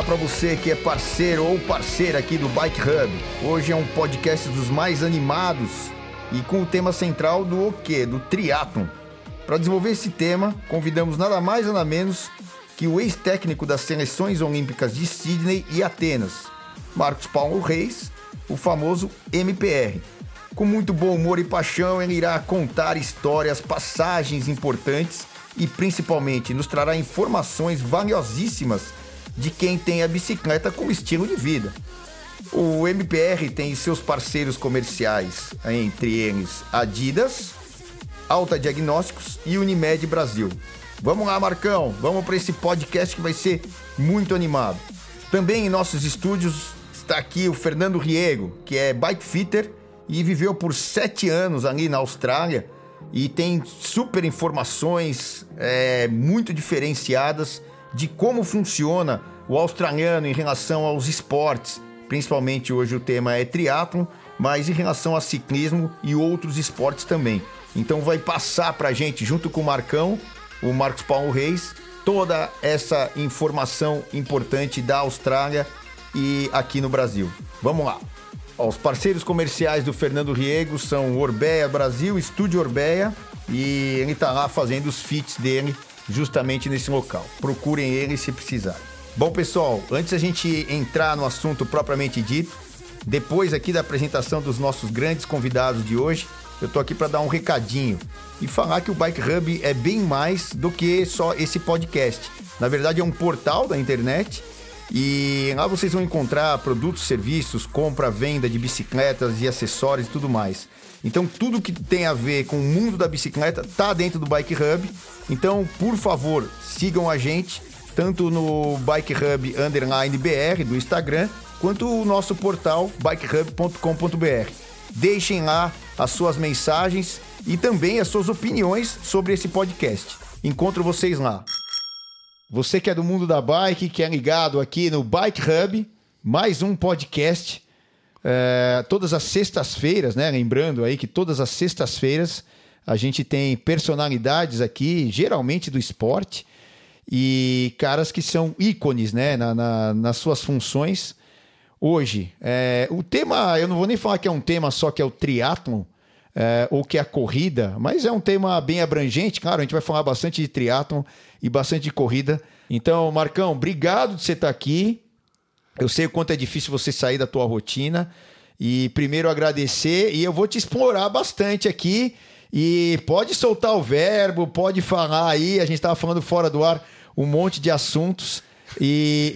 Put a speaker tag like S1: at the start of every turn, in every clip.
S1: semana para você que é parceiro ou parceira aqui do Bike Hub. Hoje é um podcast dos mais animados e com o tema central do o quê? Do triatlon. Para desenvolver esse tema, convidamos nada mais nada menos que o ex-técnico das seleções olímpicas de Sydney e Atenas, Marcos Paulo Reis, o famoso MPR. Com muito bom humor e paixão, ele irá contar histórias, passagens importantes e principalmente nos trará informações valiosíssimas de quem tem a bicicleta como estilo de vida. O MPR tem seus parceiros comerciais, entre eles Adidas, Alta Diagnósticos e Unimed Brasil. Vamos lá, Marcão, vamos para esse podcast que vai ser muito animado. Também em nossos estúdios está aqui o Fernando Riego, que é bike fitter e viveu por sete anos ali na Austrália e tem super informações é, muito diferenciadas de como funciona o australiano em relação aos esportes. Principalmente hoje o tema é triatlon, mas em relação a ciclismo e outros esportes também. Então vai passar para gente, junto com o Marcão, o Marcos Paulo Reis, toda essa informação importante da Austrália e aqui no Brasil. Vamos lá. Os parceiros comerciais do Fernando Riego são Orbeia Brasil, Estúdio Orbeia, e ele está lá fazendo os fits dele justamente nesse local. Procurem ele se precisar. Bom, pessoal, antes a gente entrar no assunto propriamente dito, depois aqui da apresentação dos nossos grandes convidados de hoje, eu tô aqui para dar um recadinho e falar que o Bike Hub é bem mais do que só esse podcast. Na verdade, é um portal da internet e lá vocês vão encontrar produtos, serviços, compra, venda de bicicletas e acessórios e tudo mais. Então, tudo que tem a ver com o mundo da bicicleta tá dentro do Bike Hub. Então, por favor, sigam a gente, tanto no Bike Hub Underline BR do Instagram, quanto o nosso portal bikehub.com.br. Deixem lá as suas mensagens e também as suas opiniões sobre esse podcast. Encontro vocês lá. Você que é do mundo da bike, que é ligado aqui no Bike Hub, mais um podcast. É, todas as sextas-feiras, né? Lembrando aí que todas as sextas-feiras a gente tem personalidades aqui, geralmente do esporte, e caras que são ícones, né? Na, na, nas suas funções. Hoje, é, o tema, eu não vou nem falar que é um tema só que é o triatlon, é, ou que é a corrida, mas é um tema bem abrangente, claro, a gente vai falar bastante de triatlon e bastante de corrida. Então, Marcão, obrigado de você estar aqui. Eu sei o quanto é difícil você sair da tua rotina. E primeiro agradecer e eu vou te explorar bastante aqui. E pode soltar o verbo, pode falar aí. A gente estava falando fora do ar um monte de assuntos. E,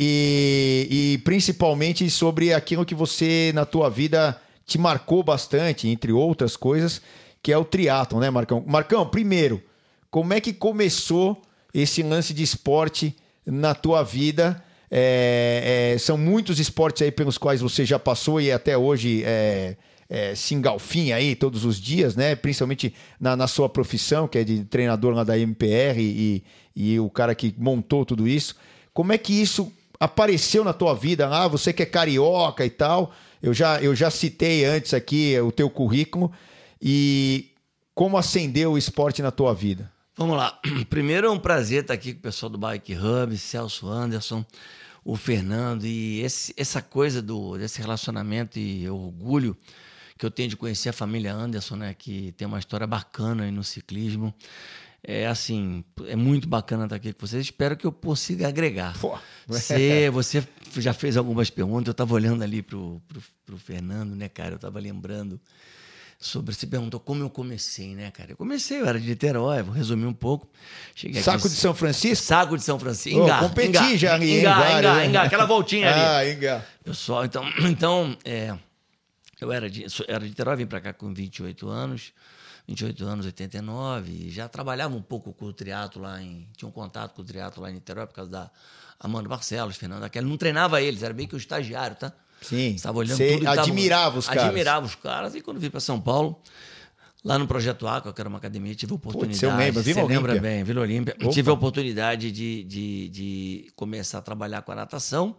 S1: e, e, principalmente sobre aquilo que você na tua vida te marcou bastante, entre outras coisas, que é o triatlon, né, Marcão? Marcão, primeiro, como é que começou esse lance de esporte na tua vida. É, é, são muitos esportes aí pelos quais você já passou e até hoje é, é, se engalfinha aí todos os dias, né? Principalmente na, na, sua profissão, que é de treinador lá da MPR e, e o cara que montou tudo isso. Como é que isso apareceu na tua vida? Ah, você que é carioca e tal. Eu já, eu já citei antes aqui o teu currículo. E como acendeu o esporte na tua vida?
S2: Vamos lá. Primeiro é um prazer estar aqui com o pessoal do Bike Hub, Celso Anderson, o Fernando e esse, essa coisa do, desse relacionamento e orgulho que eu tenho de conhecer a família Anderson, né, que tem uma história bacana aí no ciclismo. É assim, é muito bacana estar aqui com vocês. Espero que eu consiga agregar. Pô. Você, você já fez algumas perguntas, eu estava olhando ali para o Fernando, né, cara? Eu estava lembrando sobre. Você perguntou como eu comecei, né, cara? Eu comecei, eu era de Niterói, vou resumir um pouco.
S1: Cheguei Saco de São Francisco?
S2: Saco de São Francisco. Ingá,
S1: oh, competi já ali,
S2: Ingá, Ingá, Ingá, aquela voltinha ali.
S1: Ah, Ingá.
S2: Pessoal, então, então é, eu era de, era de Niterói, vim para cá com 28 anos. 28 anos, 89, e já trabalhava um pouco com o triatlo lá em. Tinha um contato com o triatlo lá em Niterói por causa da Amanda Barcelos, Fernando Aquela. Não treinava eles, era meio que o estagiário, tá?
S1: Sim.
S2: Estava olhando Você tudo.
S1: Admirava
S2: tava,
S1: os caras.
S2: Admirava os caras. E quando vim para São Paulo, lá no Projeto Aqua, que era uma academia, tive a oportunidade. Putz,
S1: eu lembro, Vila
S2: Você lembra bem, Vila Olímpia. Opa. Tive a oportunidade de, de, de começar a trabalhar com a natação.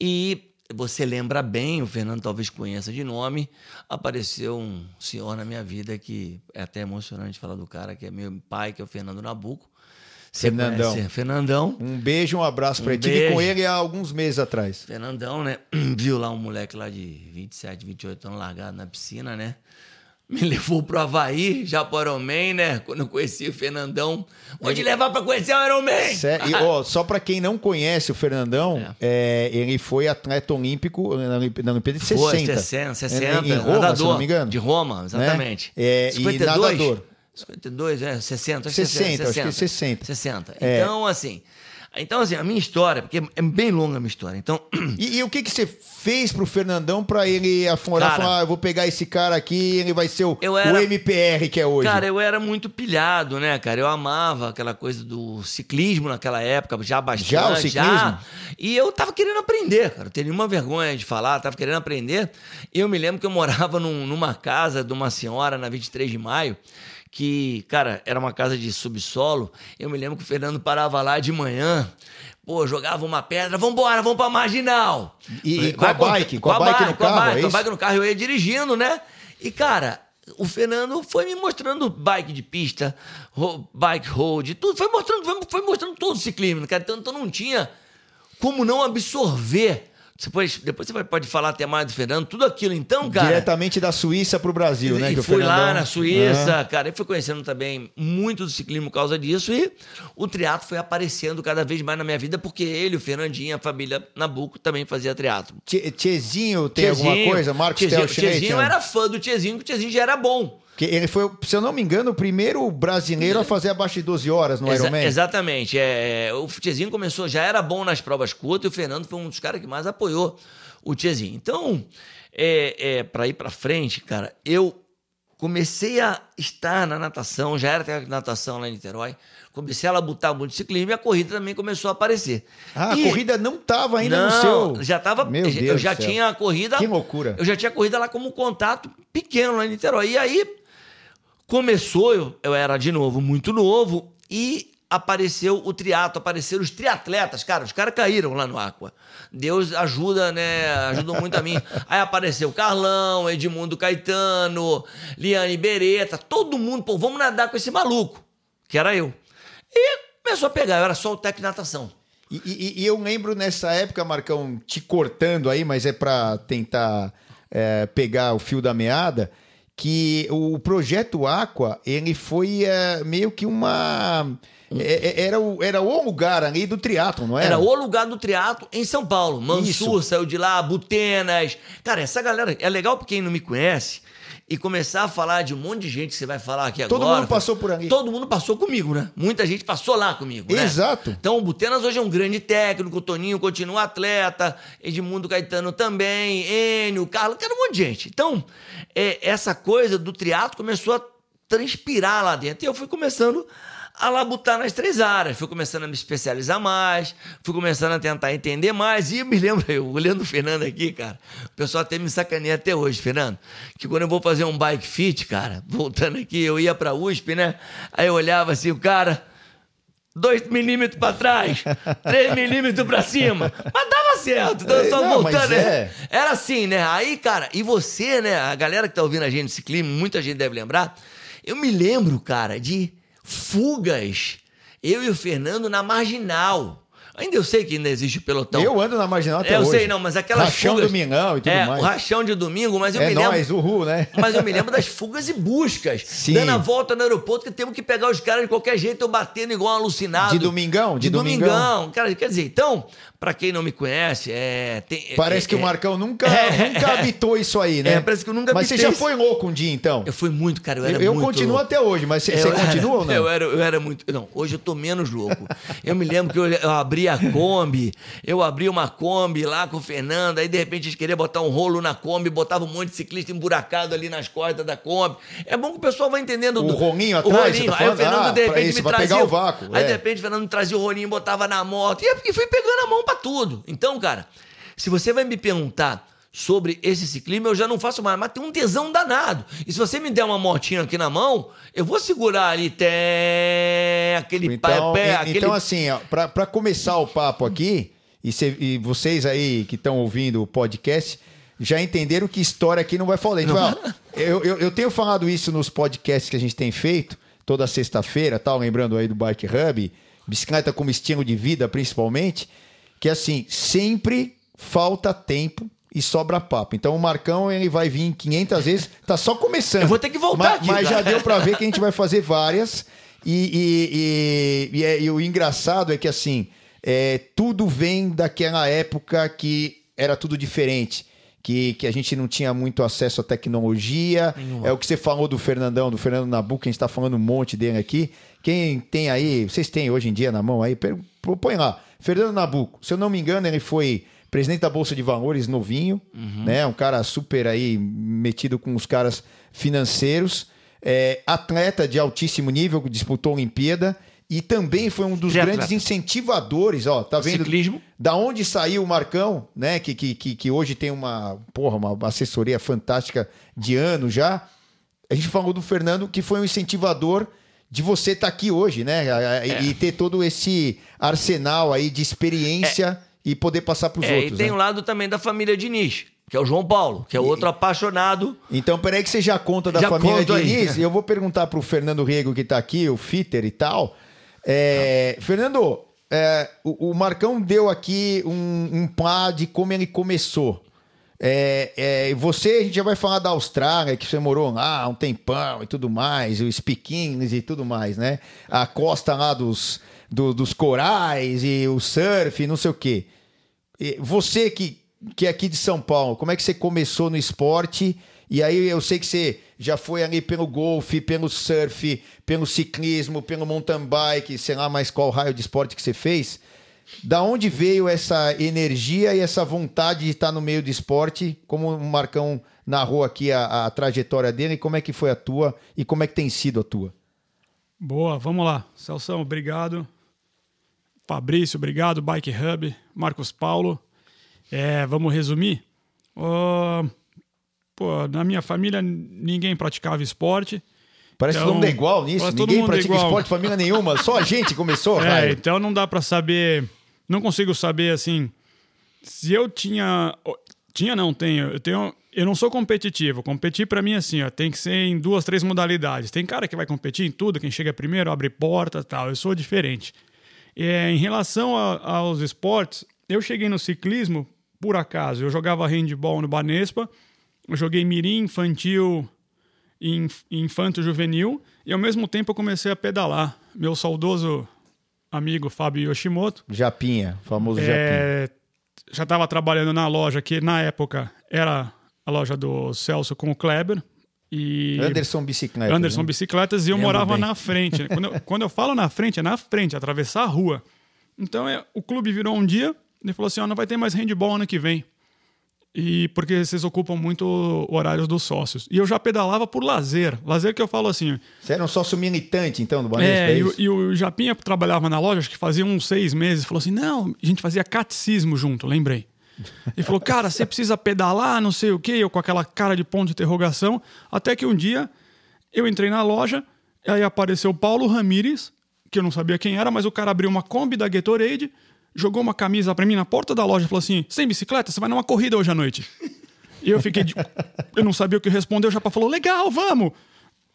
S2: E você lembra bem, o Fernando talvez conheça de nome, apareceu um senhor na minha vida que é até emocionante falar do cara, que é meu pai, que é o Fernando Nabuco.
S1: Fernandão.
S2: conhece Fernandão.
S1: Um beijo, um abraço pra
S2: Um
S1: ele. Tive com
S2: beijo.
S1: ele há alguns meses atrás.
S2: Fernandão, né? Viu lá um moleque lá de 27, 28 anos largado na piscina, né? Me levou pro Havaí, já pro Ironman, né? Quando eu conheci o Fernandão. Onde levar pra conhecer o Ironman?
S1: E, ó, só pra quem não conhece o Fernandão, é, ele foi atleta olímpico na na Olimpíada de 60.
S2: Foi, 60, 60.
S1: Em Roma,
S2: nadador,
S1: se não me engano.
S2: De Roma, exatamente.
S1: Né? É, e
S2: 52?
S1: nadador.
S2: 52, é, 60, acho que
S1: 60, acho que é 60.
S2: 60.
S1: É.
S2: Então, assim... Então, assim, a minha história, porque é bem longa a minha história. Então,
S1: E, e o que, que você fez pro Fernandão pra ele?
S2: Cara,
S1: falar, ah, eu vou pegar esse cara aqui, ele vai ser o,
S2: Eu
S1: o
S2: era-
S1: MPR que é hoje.
S2: Cara, eu era muito pilhado, né, cara? Eu amava aquela coisa do ciclismo naquela época, já bastante.
S1: Já o ciclismo?
S2: E eu tava querendo aprender, cara. Eu tenho nenhuma vergonha de falar, tava querendo aprender. Eu me lembro que eu morava num- numa casa de uma senhora na 23 de maio, que, cara, era uma casa de subsolo. Eu me lembro que o Fernando parava lá de manhã. Pô, jogava uma pedra, vambora, vamos pra marginal.
S1: E- e com a bike? Com a bike no
S2: com a
S1: carro, é
S2: bike, com a bike no carro, eu ia dirigindo, né? E, cara, o Fernando foi me mostrando bike de pista, bike road, tudo. Foi mostrando, foi, foi mostrando todo o ciclismo, cara. Então, então não tinha como não absorver. Depois, depois você vai- pode falar até mais do Fernando, tudo aquilo. Então, cara.
S1: Diretamente da Suíça pro Brasil, né?
S2: E
S1: que o
S2: fui lá na Suíça, cara, e fui conhecendo também muito do ciclismo por causa disso. E o triatlo foi aparecendo cada vez mais na minha vida, porque ele, o Fernandinho, a família Nabuco também fazia triatlo.
S1: Tche- Tchezinho tem alguma
S2: Tchezinho,
S1: coisa? Marcos
S2: Tchezinho,
S1: né?
S2: era fã do Tchezinho, que o Tchezinho já era bom.
S1: Que ele foi, se eu não me engano, o primeiro brasileiro a fazer abaixo de 12 horas no
S2: Exa-
S1: Ironman.
S2: exatamente. É, o Tchezinho começou, já era bom nas provas curtas, e o Fernando foi um dos caras que mais apoiou o Tchezinho. Então, é, é, para ir para frente, cara, eu comecei a estar na natação, já era técnico de natação lá em Niterói, comecei a labutar muito ciclismo e a corrida também começou a aparecer.
S1: Ah,
S2: E-
S1: a corrida não tava ainda
S2: não,
S1: no seu.
S2: já tava.
S1: Meu
S2: eu
S1: Deus
S2: já
S1: do céu.
S2: tinha a corrida.
S1: Que loucura.
S2: Eu já tinha corrida lá como contato pequeno lá em Niterói. E aí começou, eu, eu era de novo muito novo e apareceu o triatlo, apareceram os triatletas, cara, os caras caíram lá no Aqua. Deus ajuda, né? Ajudou muito a mim. Aí apareceu Carlão, Edmundo Caetano, Liane Beretta, todo mundo, pô, vamos nadar com esse maluco, que era eu. E começou a pegar, eu era só o técnico de natação.
S1: E, e- e eu lembro nessa época, Marcão, te cortando aí, mas é pra tentar é, pegar o fio da meada, que o projeto Aqua, ele foi é, meio que uma... é- é- era, o, era o lugar ali do triatlo, não era?
S2: Era o lugar do triatlo em São Paulo. Mansur
S1: Isso.
S2: saiu de lá, Butenas. Cara, essa galera é legal pra quem não me conhece e começar a falar de um monte de gente que você vai falar aqui
S1: Todo
S2: agora.
S1: mundo passou por ali.
S2: Todo mundo passou comigo, né? Muita gente passou lá comigo, né?
S1: Exato.
S2: Então o Butenas hoje é um grande técnico, o Toninho continua atleta, Edmundo Caetano também, Enio, Carlos, cara, um monte de gente. Então, é, essa coisa do triatlo começou a transpirar lá dentro. E eu fui começando a labutar nas três áreas. Fui começando a me especializar mais, fui começando a tentar entender mais. E eu me lembro, eu olhando o Fernando aqui, cara, o pessoal até me sacaneia até hoje, Fernando, que quando eu vou fazer um bike fit, cara, voltando aqui, eu ia pra USP, né? Aí eu olhava assim, o cara. 2 milímetros pra trás, 3 milímetros pra cima. Mas dava certo. Então, só
S1: não,
S2: voltando. né?
S1: é.
S2: Era assim, né? Aí, cara, e você, né? A galera que tá ouvindo a gente no ciclismo, muita gente deve lembrar. Eu me lembro, cara, de fugas. Eu e o Fernando na marginal. Ainda eu sei que ainda existe pelotão.
S1: eu ando na Marginal até
S2: É, eu
S1: hoje.
S2: sei, não, mas aquelas
S1: Rachão
S2: fugas...
S1: domingão e tudo
S2: é,
S1: mais.
S2: o rachão de domingo, mas eu
S1: é
S2: me lembro...
S1: nóis, uhul, né?
S2: Mas eu me lembro das fugas e buscas.
S1: Sim.
S2: Dando a volta no aeroporto, que temos que pegar os caras de qualquer jeito, eu batendo igual um alucinado.
S1: De domingão?
S2: De,
S1: De
S2: domingão.
S1: domingão.
S2: Cara, quer dizer, então, pra quem não me conhece, é. tem-
S1: Parece
S2: é-
S1: que o
S2: é-
S1: Marcão nunca,
S2: É.
S1: nunca habitou isso aí, né?
S2: É, parece que eu nunca
S1: Mas você já
S2: isso.
S1: foi louco um dia, então?
S2: Eu fui muito, cara. Eu, era
S1: Eu, eu
S2: muito
S1: continuo
S2: louco.
S1: até hoje, mas você, você
S2: Eu era-
S1: continua ou não?
S2: Eu era, eu era muito. Não, hoje eu tô menos louco. Eu me lembro que eu, eu abri a Kombi, eu abri uma Kombi lá com o Fernando, aí de repente eles queriam botar um rolo na Kombi, botava um monte de ciclista emburacado ali nas costas da Kombi. É bom que o pessoal vai entendendo.
S1: O
S2: do-
S1: rolinho
S2: o
S1: atrás,
S2: rolinho.
S1: você tá
S2: aí o? Fernando
S1: Ah,
S2: de repente
S1: isso,
S2: me trazia.
S1: pegar o vácuo,
S2: Aí
S1: é.
S2: de repente o Fernando trazia o rolinho, botava na moto. E fui pegando a mão pra tudo. Então, cara, se você vai me perguntar sobre esse ciclismo, eu já não faço mais, mas tem um tesão danado. E se você me der uma motinha aqui na mão, eu vou segurar ali até aquele
S1: Então,
S2: pé,
S1: e-
S2: aquele
S1: então assim, pra começar o papo aqui, e, cê- e vocês aí que estão ouvindo o podcast, já entenderam que história aqui não vai falar. Vai, eu, eu, eu tenho falado isso nos podcasts que a gente tem feito, toda sexta-feira, tal, lembrando aí do Bike Hub, bicicleta como estilo de vida, principalmente, que assim, sempre falta tempo e sobra papo. Então o Marcão ele vai vir 500 vezes, tá só começando.
S2: Eu vou ter que voltar
S1: mas,
S2: aqui,
S1: mas já deu para ver que a gente vai fazer várias. E, e, e, é- e o engraçado é que assim, é, tudo vem daquela época que era tudo diferente. Que, que a gente não tinha muito acesso à tecnologia. É o que você falou do Fernandão, do Fernando Nabuco, a gente está falando um monte dele aqui. Quem tem aí, vocês têm hoje em dia na mão aí, põe lá. Fernando Nabuco, se eu não me engano, ele foi presidente da Bolsa de Valores novinho, né? Um cara super aí metido com os caras financeiros, é, atleta de altíssimo nível, disputou a Olimpíada e também foi um dos grandes incentivadores, ó, tá vendo?
S2: Ciclismo.
S1: Da onde saiu o Marcão, né? Que, que, que, que hoje tem uma, porra, uma assessoria fantástica de anos já. A gente falou do Fernando, que foi um incentivador de você estar aqui hoje, né? E, e ter todo esse arsenal aí de experiência e poder passar para os
S2: É,
S1: outros.
S2: e tem
S1: né?
S2: o lado também da família Diniz, que é o João Paulo, que é outro apaixonado.
S1: Então, peraí que você já conta da
S2: Já
S1: família
S2: aí.
S1: Diniz. E eu vou perguntar pro Fernando Rego, que tá aqui, o Fitter e tal. É, Fernando, é, o, o Marcão deu aqui um, um plá de como ele começou. É, é, você, a gente já vai falar da Austrália, que você morou lá um tempão e tudo mais, os piquins e tudo mais, né? A costa lá dos, do- dos corais e o surf, não sei o quê. Você que, que é aqui de São Paulo, como é que você começou no esporte? E aí eu sei que você já foi ali pelo golfe, pelo surf, pelo ciclismo, pelo mountain bike, sei lá mais qual raio de esporte que você fez. Da onde veio essa energia e essa vontade de estar no meio do esporte? Como o Marcão narrou aqui a, a trajetória dele, como é que foi a tua e como é que tem sido a tua?
S3: Boa, vamos lá. Celção, obrigado. Fabrício, obrigado. Bike Hub, Marcos Paulo. É, vamos resumir? Ó, pô, na minha família ninguém praticava esporte.
S1: Parece que
S3: Então,
S1: todo mundo é igual nisso. Ninguém
S3: é
S1: pratica
S3: igual.
S1: esporte, família nenhuma. Só a gente começou,
S3: É,
S1: raio.
S3: então não dá pra saber, não consigo saber assim se eu tinha tinha não tenho, eu tenho eu não sou competitivo. Competir pra mim assim, ó, tem que ser em duas, três modalidades. Tem cara que vai competir em tudo, quem chega primeiro abre porta, tal. Eu sou diferente. É, em relação a- aos esportes, eu cheguei no ciclismo por acaso. Eu jogava handball no Banespa, eu joguei mirim infantil e inf- infanto juvenil e ao mesmo tempo eu comecei a pedalar. Meu saudoso amigo Fábio Yoshimoto
S1: Japinha, famoso Japinha.
S3: é, já estava trabalhando na loja que na época era a loja do Celso com o Kleber e
S1: Anderson Bicicleta.
S3: Anderson
S1: né?
S3: Bicicletas e eu morava na frente. né? Quando eu, quando eu falo na frente, é na frente, atravessar a rua. Então é, o clube virou um dia e falou assim: ó, não vai ter mais handball ano que vem. E porque vocês ocupam muito horários dos sócios. E eu já pedalava por lazer. Lazer que eu falo assim.
S1: Você era um sócio militante, então, do Banespa,
S3: É,
S1: é,
S3: e, o- e o Japinha trabalhava na loja, acho que fazia uns seis meses. Falou assim: não, a gente fazia catecismo junto, lembrei. Ele falou, cara, você precisa pedalar, não sei o quê, eu com aquela cara de ponto de interrogação. Até que um dia eu entrei na loja, e aí apareceu Paulo Ramires, que eu não sabia quem era, mas o cara abriu uma Kombi da Gatorade, jogou uma camisa pra mim na porta da loja e falou assim: sem bicicleta, você vai numa corrida hoje à noite. E eu fiquei. De... Eu não sabia o que responder, o Japa falou: legal, vamos!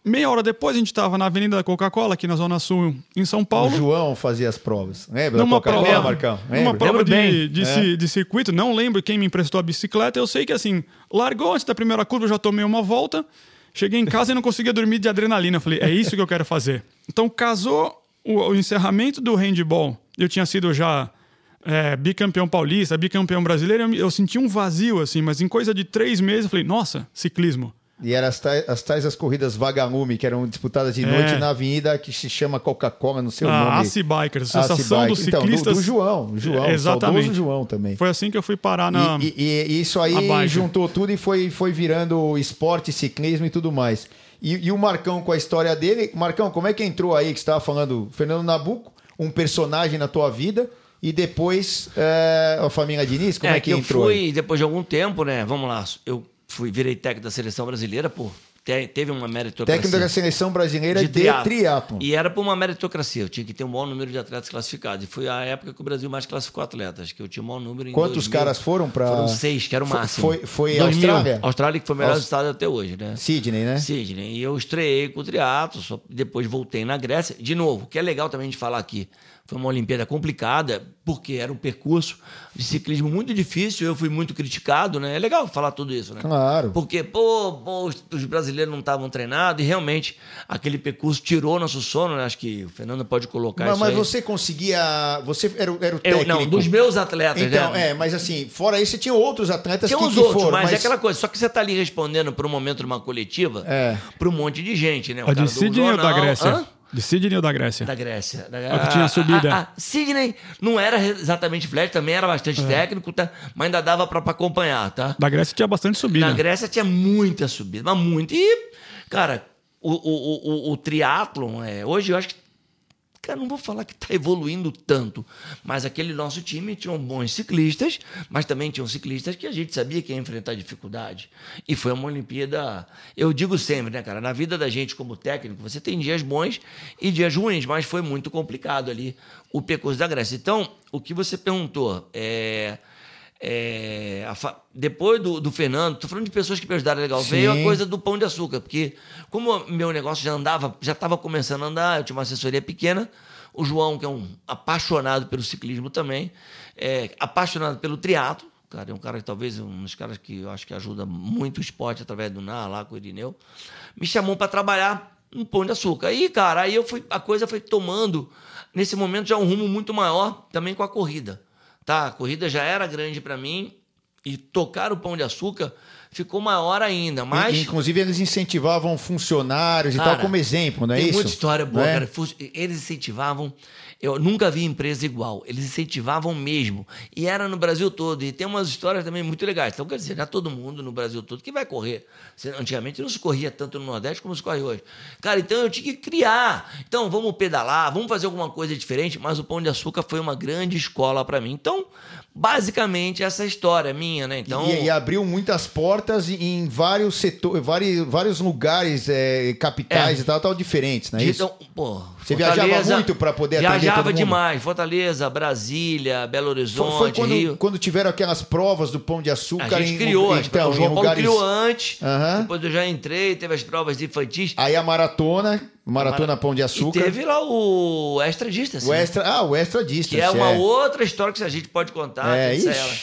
S3: Meia hora depois a gente tava na Avenida da Coca-Cola, aqui na Zona Sul, em São
S1: O
S3: Paulo.
S1: João fazia as provas. Lembra da
S3: Numa
S1: Coca-Cola,
S3: prova,
S1: Marcão?
S3: numa
S1: Lembra?
S3: prova
S2: Lembro
S3: de,
S2: bem.
S3: de, ci- de circuito, não lembro quem me emprestou a bicicleta. Eu sei que assim, largou antes da primeira curva, eu já tomei uma volta. Cheguei em casa e não conseguia dormir de adrenalina. Eu falei, é isso que eu quero fazer. Então, casou o, o encerramento do handball. Eu tinha sido já é, bicampeão paulista, bicampeão brasileiro. Eu, eu senti um vazio, assim, mas em coisa de três meses eu falei, nossa, ciclismo.
S1: E eram as tais, as tais as corridas vagalume, que eram disputadas de
S3: É.
S1: noite na avenida que se chama Coca-Cola, não sei o
S3: A
S1: nome.
S3: ACI Bikers,
S1: ACI
S3: Associação dos
S1: Bike. Então, do-
S3: Ciclistas.
S1: do, João, o João,
S3: Exatamente.
S1: saudoso João também.
S3: Foi assim que eu fui parar na.
S1: E, e- e isso
S3: a
S1: aí juntou tudo e foi, foi virando esporte, ciclismo e tudo mais. E, e o Marcão com a história dele. Marcão, como é que entrou aí que você estava falando? Fernando Nabuco, um personagem na tua vida. E depois é, a família Diniz, como é, que,
S2: eu
S1: entrou?
S2: fui,
S1: aí?
S2: depois de algum tempo, né? Vamos lá, eu fui, virei técnico da seleção brasileira te- teve uma meritocracia.
S1: Técnico da seleção brasileira de,
S2: triatlo.
S1: triatlon.
S2: E era por uma meritocracia. Eu tinha que ter um bom número de atletas classificados. E foi a época que o Brasil mais classificou atletas, que eu tinha o maior número em
S1: Quantos
S2: 2000.
S1: caras foram pra-
S2: Foram seis, que era o
S1: Foi-
S2: máximo.
S1: foi- foi
S2: 2000.
S1: Austrália?
S2: Austrália, que foi o melhor
S1: Aus-
S2: estado até hoje, né?
S1: Sidney, né?
S2: Sidney. E eu estreiei com o triatlo, só depois voltei na Grécia. De novo, o que é legal também de falar aqui. Foi uma Olimpíada complicada, porque era um percurso de ciclismo muito difícil. Eu fui muito criticado, né? É legal falar tudo isso, né?
S1: Claro.
S2: Porque, pô, pô, os, os brasileiros não estavam treinados e realmente aquele percurso tirou nosso sono, né? Acho que o Fernando pode colocar
S1: Mas,
S2: isso
S1: mas
S2: aí.
S1: você conseguia. Você era, o- era o
S2: Eu,
S1: técnico.
S2: não, dos meus atletas,
S1: Então,
S2: né?
S1: é, mas assim, fora isso, você tinha outros atletas
S2: Tem
S1: que,
S2: uns
S1: que
S2: outros,
S1: foram.
S2: mas, é aquela coisa. Só que você tá ali respondendo para um momento de uma coletiva
S1: É.
S2: para um monte de gente, né? O
S3: A
S2: cara
S3: de ou da Grécia?
S2: Hã?
S3: De Sydney ou da Grécia?
S2: Da Grécia. Da...
S3: A que tinha subida.
S2: Ah, ah, Sidney não era exatamente flat, também era bastante técnico, tá? mas ainda dava para acompanhar, tá?
S3: Da Grécia tinha bastante subida.
S2: Na Grécia tinha muita subida, mas muito. E, cara, o, o, o, o, o triatlon, é, hoje eu acho que. Cara, não vou falar que está evoluindo tanto, mas aquele nosso time tinha bons ciclistas, mas também tinham ciclistas que a gente sabia que ia enfrentar dificuldade. E foi uma Olimpíada. Eu digo sempre, né, cara? Na vida da gente como técnico, você tem dias bons e dias ruins, mas foi muito complicado ali o percurso da Grécia. Então, o que você perguntou é. É, fa- depois do, do Fernando, tô falando de pessoas que me ajudaram legal,
S1: Sim.
S2: veio a coisa do pão de açúcar, porque como meu negócio já andava, já estava começando a andar, eu tinha uma assessoria pequena, o João, que é um apaixonado pelo ciclismo também, é, apaixonado pelo triatlo, cara, é um cara que talvez um dos caras que eu acho que ajuda muito o esporte através do NA, lá com o Irineu, me chamou para trabalhar no pão de açúcar. Aí, cara, aí eu fui, a coisa foi tomando, nesse momento, já um rumo muito maior também com a corrida. Tá, a corrida já era grande para mim e tocar o pão de açúcar ficou maior ainda, mas
S1: E- Inclusive, eles incentivavam funcionários e
S2: Cara,
S1: tal como exemplo, não é
S2: tem
S1: isso?
S2: muita história boa,
S1: Né?
S2: cara. Eles incentivavam. Eu nunca vi empresa igual. Eles incentivavam mesmo. E era no Brasil todo. E tem umas histórias também muito legais. Então, quer dizer, não é todo mundo no Brasil todo que vai correr. Antigamente não se corria tanto no Nordeste como se corre hoje. Cara, então eu tinha que criar. Então, vamos pedalar, vamos fazer alguma coisa diferente. Mas o Pão de Açúcar foi uma grande escola para mim. Então, basicamente, essa história minha, né? Então,
S1: E, e abriu muitas portas em vários setores, vários, vários lugares, é, capitais
S2: É.
S1: e tal, tal, diferentes, é isso?
S2: Então, pô,
S1: Você viajava muito pra poder atender
S2: Viajava
S1: todo mundo?
S2: demais. Fortaleza, Brasília, Belo
S1: Foi,
S2: Horizonte,
S1: foi quando,
S2: Rio.
S1: quando tiveram aquelas provas do Pão de Açúcar
S2: A gente
S1: em,
S2: criou,
S1: em, então,
S2: o João Paulo
S1: lugares...
S2: criou antes.
S1: Aham.
S2: Depois eu já entrei, teve as provas infantis.
S1: Aí a maratona, maratona Pão de Açúcar.
S2: E teve lá o Extra Distance.
S1: o
S2: né?
S1: extra, ah, o extra distance.
S2: Que é uma outra história que a gente pode contar.
S1: É,
S2: ela,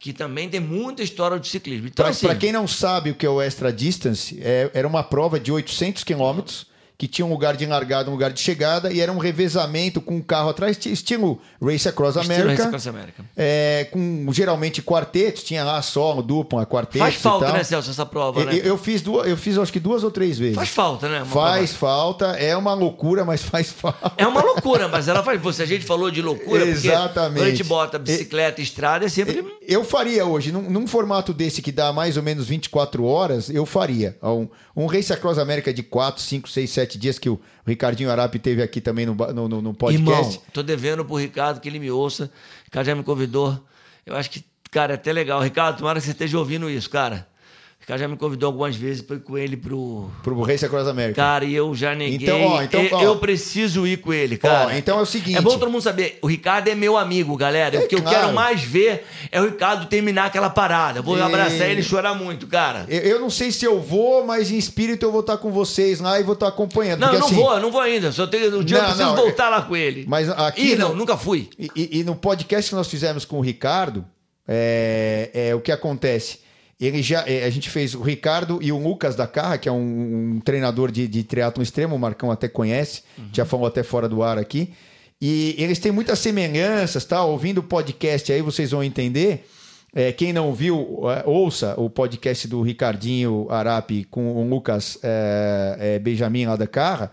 S2: que também tem muita história de ciclismo. Então,
S1: Para
S2: assim,
S1: quem não sabe o que é o extra distance, é- era uma prova de 800 quilômetros que tinha um lugar de largada, um lugar de chegada e era um revezamento com um carro atrás, ti- estilo Race Across
S2: estilo
S1: America.
S2: Race Across America.
S1: é, com geralmente quartetos, tinha lá solo, dupla, quartetos
S2: Faz falta, né, Celso, essa prova,
S1: Eu,
S2: né?
S1: eu fiz duas, eu fiz acho que duas ou três vezes.
S2: Faz falta, né?
S1: Faz
S2: prova.
S1: falta, é uma loucura, mas faz falta.
S2: É uma loucura, mas ela faz. Você, a gente falou de loucura,
S1: Exatamente.
S2: porque a gente bota bicicleta e estrada, é sempre.
S1: Eu faria hoje, num, num formato desse que dá mais ou menos 24 horas, eu faria. Um, um Race Across América de 4, 5, 6, 7 dias que o Ricardinho Arapi teve aqui também no, no, no- no podcast.
S2: Irmão, tô devendo pro Ricardo que ele me ouça. O Ricardo já me convidou. Eu acho que, cara, é até legal. Ricardo, tomara que você esteja ouvindo isso, cara. O Ricardo já me convidou algumas vezes, foi com ele pro.
S1: Pro Race Across América.
S2: Cara, e eu já neguei.
S1: Então, ó, então,
S2: eu,
S1: ó.
S2: eu preciso ir com ele, cara.
S1: Ó, então é o seguinte.
S2: É bom todo mundo saber. O Ricardo é meu amigo, galera.
S1: É
S2: o que eu
S1: claro.
S2: quero mais ver é o Ricardo terminar aquela parada. Eu Vou
S1: É.
S2: abraçar ele e chorar muito, cara.
S1: Eu, eu não sei se eu vou, mas em espírito eu vou estar com vocês lá e vou estar acompanhando.
S2: Não,
S1: porque,
S2: eu não
S1: assim,
S2: vou, eu não vou ainda. Só tenho, um dia eu
S1: Não,
S2: preciso
S1: não,
S2: voltar lá com ele.
S1: Mas aqui
S2: Ih, não,
S1: no-
S2: nunca fui.
S1: E, e- e no podcast que nós fizemos com o Ricardo, é, é o que acontece. Ele já, é, a gente fez o Ricardo e o Lucas da Carra, que é um, um treinador de, de triatlon extremo, o Marcão até conhece, já falou até fora do ar aqui. E eles têm muitas semelhanças, tá? Ouvindo o podcast aí vocês vão entender. É, quem não viu, é, ouça o podcast do Ricardinho Arapi com o Lucas é, é, Benjamin lá da Carra.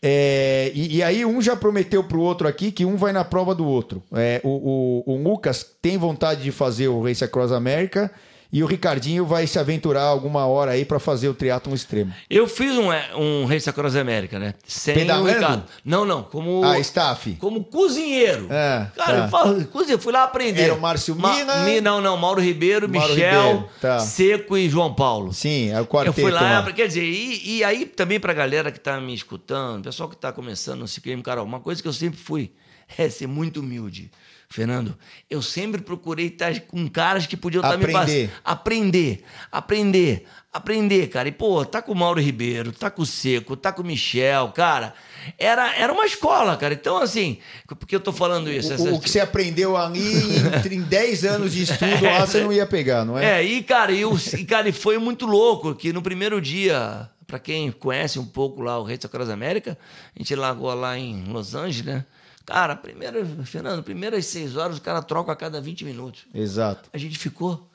S1: É, e, e aí um já prometeu pro outro aqui que um vai na prova do outro. É, o, o- o Lucas tem vontade de fazer o Race Across America E o Ricardinho vai se aventurar alguma hora aí para fazer o triatlon extremo.
S2: Eu fiz um, é, um Race Across América, né? Sem
S1: Pedalando?
S2: o Ricardo. Não, não. Como,
S1: Ah, staff.
S2: como cozinheiro.
S1: É,
S2: Cara,
S1: tá.
S2: eu falo, cozinheiro, fui lá aprender.
S1: Era o Márcio Mina? Mauro
S2: Michel,
S1: Ribeiro, tá.
S2: Seco e João Paulo.
S1: Sim, é o
S2: Eu
S1: quarteto
S2: fui lá,
S1: lá.
S2: quer dizer, e, e aí também pra galera que tá me escutando, pessoal que tá começando no ciclismo, cara, uma coisa que eu sempre fui é ser muito humilde. Fernando, eu sempre procurei estar com caras que podiam estar me
S1: Aprender.
S2: passando. Aprender, aprender, aprender, cara. E, pô, tá com o Mauro Ribeiro, tá com o Seco, tá com o Michel, cara. Era, era uma escola, cara. Então, assim, por que eu tô falando isso?
S1: O,
S2: Essa-
S1: o que você aprendeu ali em, em 10 anos de estudo lá, você não ia pegar, não é?
S2: É, e cara, e, o- e, cara, e foi muito louco que no primeiro dia, pra quem conhece um pouco lá o Rei da Cross América, a gente largou lá em Los Angeles, né? Cara, primeiro, Fernando, primeiras seis horas o cara troca a cada 20 minutos.
S1: Exato.
S2: A gente ficou.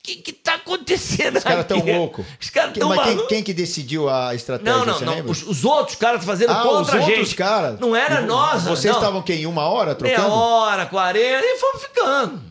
S2: O que, que tá acontecendo
S1: Os caras
S2: aqui?
S1: tão loucos.
S2: Os caras tão
S1: Mas quem, quem que decidiu a estratégia,
S2: Não, não,
S1: você
S2: não.
S1: lembra?
S2: Os, os outros caras fazendo
S1: ah,
S2: contra
S1: os
S2: a
S1: outros
S2: gente.
S1: caras.
S2: Não era nós,
S1: Vocês
S2: não.
S1: estavam quem? Uma hora
S2: Meia
S1: trocando?
S2: hora, 40, e fomos ficando.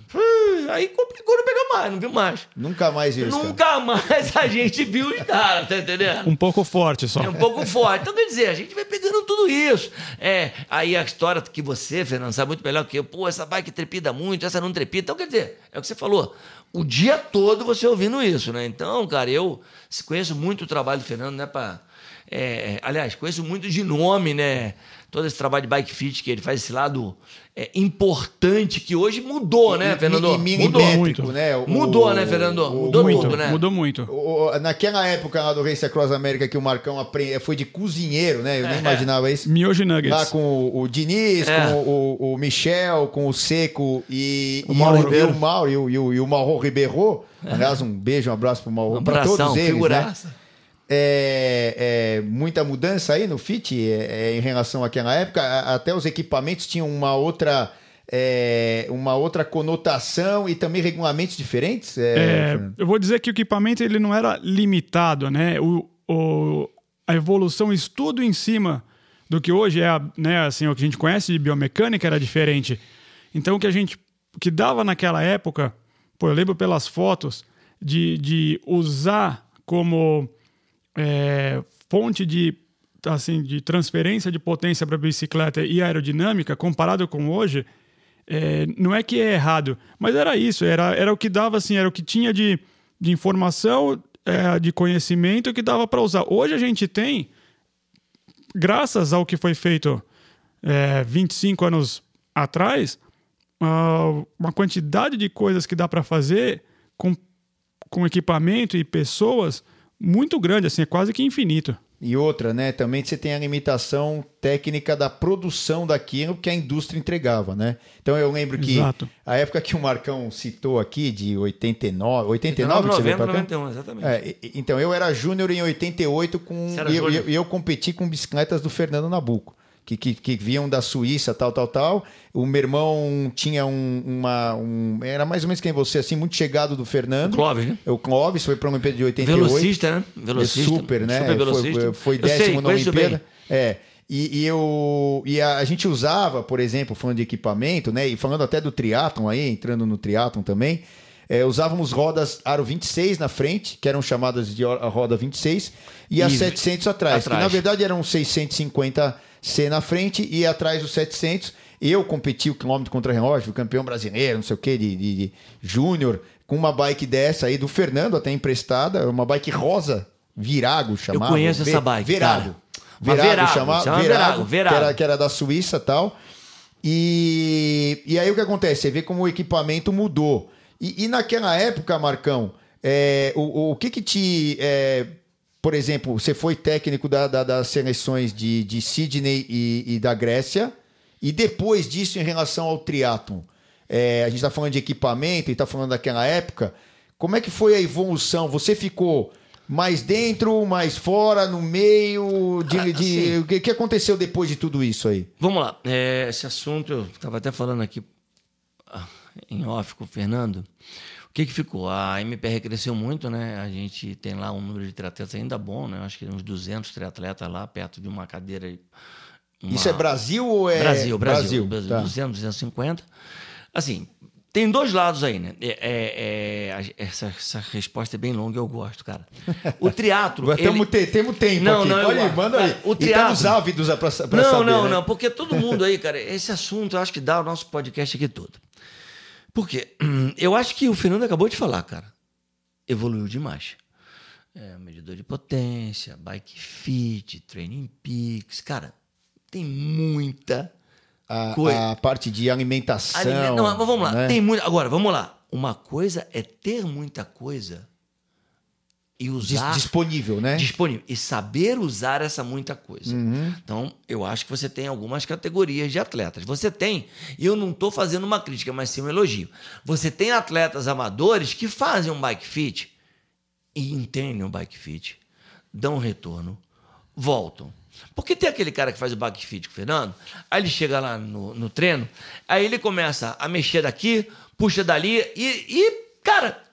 S2: Aí complicou, não pegou mais, não viu mais.
S1: Nunca mais viu isso. cara.
S2: Nunca mais a gente viu os caras, tá entendendo?
S3: Um pouco forte só.
S2: É um pouco forte. Então, quer dizer, a gente vai pegando tudo isso. É, aí a história que você, Fernando, sabe muito melhor que eu. Pô, essa bike trepida muito, essa não trepida. Então, quer dizer, é o que você falou. O dia todo você ouvindo isso, né? Então, cara, eu conheço muito o trabalho do Fernando, né? Pra, é, aliás, conheço muito de nome, né? Todo esse trabalho de bike fit que ele faz, esse lado é, importante que hoje mudou, né, Fernando?
S1: e
S2: Mudou.
S3: Muito.
S1: né? O-
S2: Mudou, né, Fernando?
S1: o-
S2: Mudou
S3: muito,
S2: tudo, né?
S3: mudou muito.
S1: Naquela época lá do Race Across América que o Marcão apre- foi de cozinheiro, né?
S2: É.
S1: Eu nem imaginava isso.
S3: Miojo
S1: Lá
S3: Nuggets.
S1: com o, Diniz,
S2: É.
S1: com o, o Michel, com o Seco e
S2: O
S1: e
S2: Mauro
S1: e
S2: Ribeiro.
S1: o Mauro e o, e o, e o Mauro Ribeiro. Aliás, um beijo, um abraço pro Mauro,
S2: Um
S1: para
S2: abração,
S1: todos eles, né? É, é, muita mudança aí no Fit é, é, em relação àquela época. A- Até os equipamentos tinham uma outra, é, uma outra conotação e também regulamentos diferentes. É,
S3: eu vou dizer que o equipamento ele não era limitado, né? O, o- a evolução, o estudo em cima do que hoje é, né, assim, o que a gente conhece de biomecânica era diferente. Então o que a gente o que dava naquela época, pô, eu lembro pelas fotos de, de usar como é, fonte de assim de transferência de potência para bicicleta e aerodinâmica comparado com hoje é, não é que é errado mas era isso era, era o que dava assim era o que tinha de, de informação é, de conhecimento que dava para usar. Hoje a gente tem graças ao que foi feito é, 25 anos atrás uma quantidade de coisas que dá para fazer com, com equipamento e pessoas muito grande, assim, é quase que infinito.
S1: E outra, né? Também você tem a limitação técnica da produção daquilo que a indústria entregava, né? Então eu lembro que
S3: Exato.
S1: a época que o Marcão citou aqui, de 89, 89 que você veio
S2: 90,
S1: pra cá?
S2: 91, exatamente.
S1: É, então, eu era júnior em 88 com, e eu,
S2: júnior?
S1: e eu competi com bicicletas do Fernando Nabuco, que, que, que vinham da Suíça, tal, tal, tal. O meu irmão tinha um, uma... um- era mais ou menos quem você, assim, muito chegado do Fernando.
S2: Clóvis, né?
S1: O Clóvis foi para uma Olimpíada de 88.
S2: Velocista, né? Velocista.
S1: Super, né?
S2: Super velocista.
S1: Foi, foi décimo
S2: sei,
S1: na Olimpíada.
S2: bem.
S1: É. E, e eu, e a, a gente usava, por exemplo, falando de equipamento, né? E falando até do triatlon aí, entrando no triatlon também, é, usávamos rodas aro 26 na frente, que eram chamadas de roda 26, e as
S2: E
S1: 700 atrás, que
S2: atrás.
S1: na verdade eram 650C na frente e atrás os 700. Eu competi o quilômetro contra relógio, fui campeão brasileiro, não sei o que, de, de, de júnior, com uma bike dessa aí do Fernando, até emprestada, uma bike rosa, Virago chamava.
S2: conheço
S1: Ve-
S2: essa bike. Uma
S1: Verago,
S2: Verago,
S1: chamava.
S2: chama
S1: Verago,
S2: Verago.
S1: Que, era, que era da Suíça e tal. E, e aí o que acontece? Você vê como o equipamento mudou. E, e naquela época, Marcão, é, o, o que que te... é, por exemplo, você foi técnico da- da- das seleções de, de Sydney e, e da Grécia. E depois disso, em relação ao triatlon, é, a gente está falando de equipamento e está falando daquela época. Como é que foi a evolução? Você ficou mais dentro, mais fora, no meio? De,
S2: Ah,
S1: de-
S2: assim.
S1: o que, que aconteceu depois de tudo isso aí?
S2: Vamos lá. É, esse assunto, eu estava até falando aqui ah, em off com o Fernando. O que, que ficou? A MPR cresceu muito, né? A gente tem lá um número de triatletas ainda bom, né? Eu Acho que uns 200 triatletas lá, perto de uma cadeira. uma-
S1: Isso é Brasil ou é.
S2: Brasil, Brasil. Brasil,
S1: tá.
S2: 200, 250. Assim, tem dois lados aí, né? É, é, é, essa, essa resposta é bem longa, eu gosto, cara. O triatlo.
S1: Temos ele... tempo
S2: não,
S1: aqui.
S2: Não,
S1: Pode ir, manda aí.
S2: O triatlo...
S1: E tá ávidos pra, pra
S2: não,
S1: saber,
S2: Não,
S1: né?
S2: não, porque todo mundo aí, cara, esse assunto eu acho que dá o nosso podcast aqui todo. Por quê? Eu acho que o Fernando acabou de falar, cara. Evoluiu demais. É, medidor de potência, bike fit, training peaks. Cara, tem muita
S1: a, coisa. A parte de alimentação. Aliment...
S2: Não, mas vamos lá. Né? Tem muito. Agora, vamos lá. Uma coisa é ter muita coisa e usar.
S1: Disponível, né?
S2: Disponível. E saber usar essa muita coisa.
S1: Uhum.
S2: Então, eu acho que você tem algumas categorias de atletas. Você tem, e eu não estou fazendo uma crítica, mas sim um elogio. Você tem atletas amadores que fazem um bike fit e entendem o bike fit, dão um retorno, voltam. Porque tem aquele cara que faz o bike fit com o Fernando, aí ele chega lá no, no treino, aí ele começa a mexer daqui, puxa dali e, e, cara,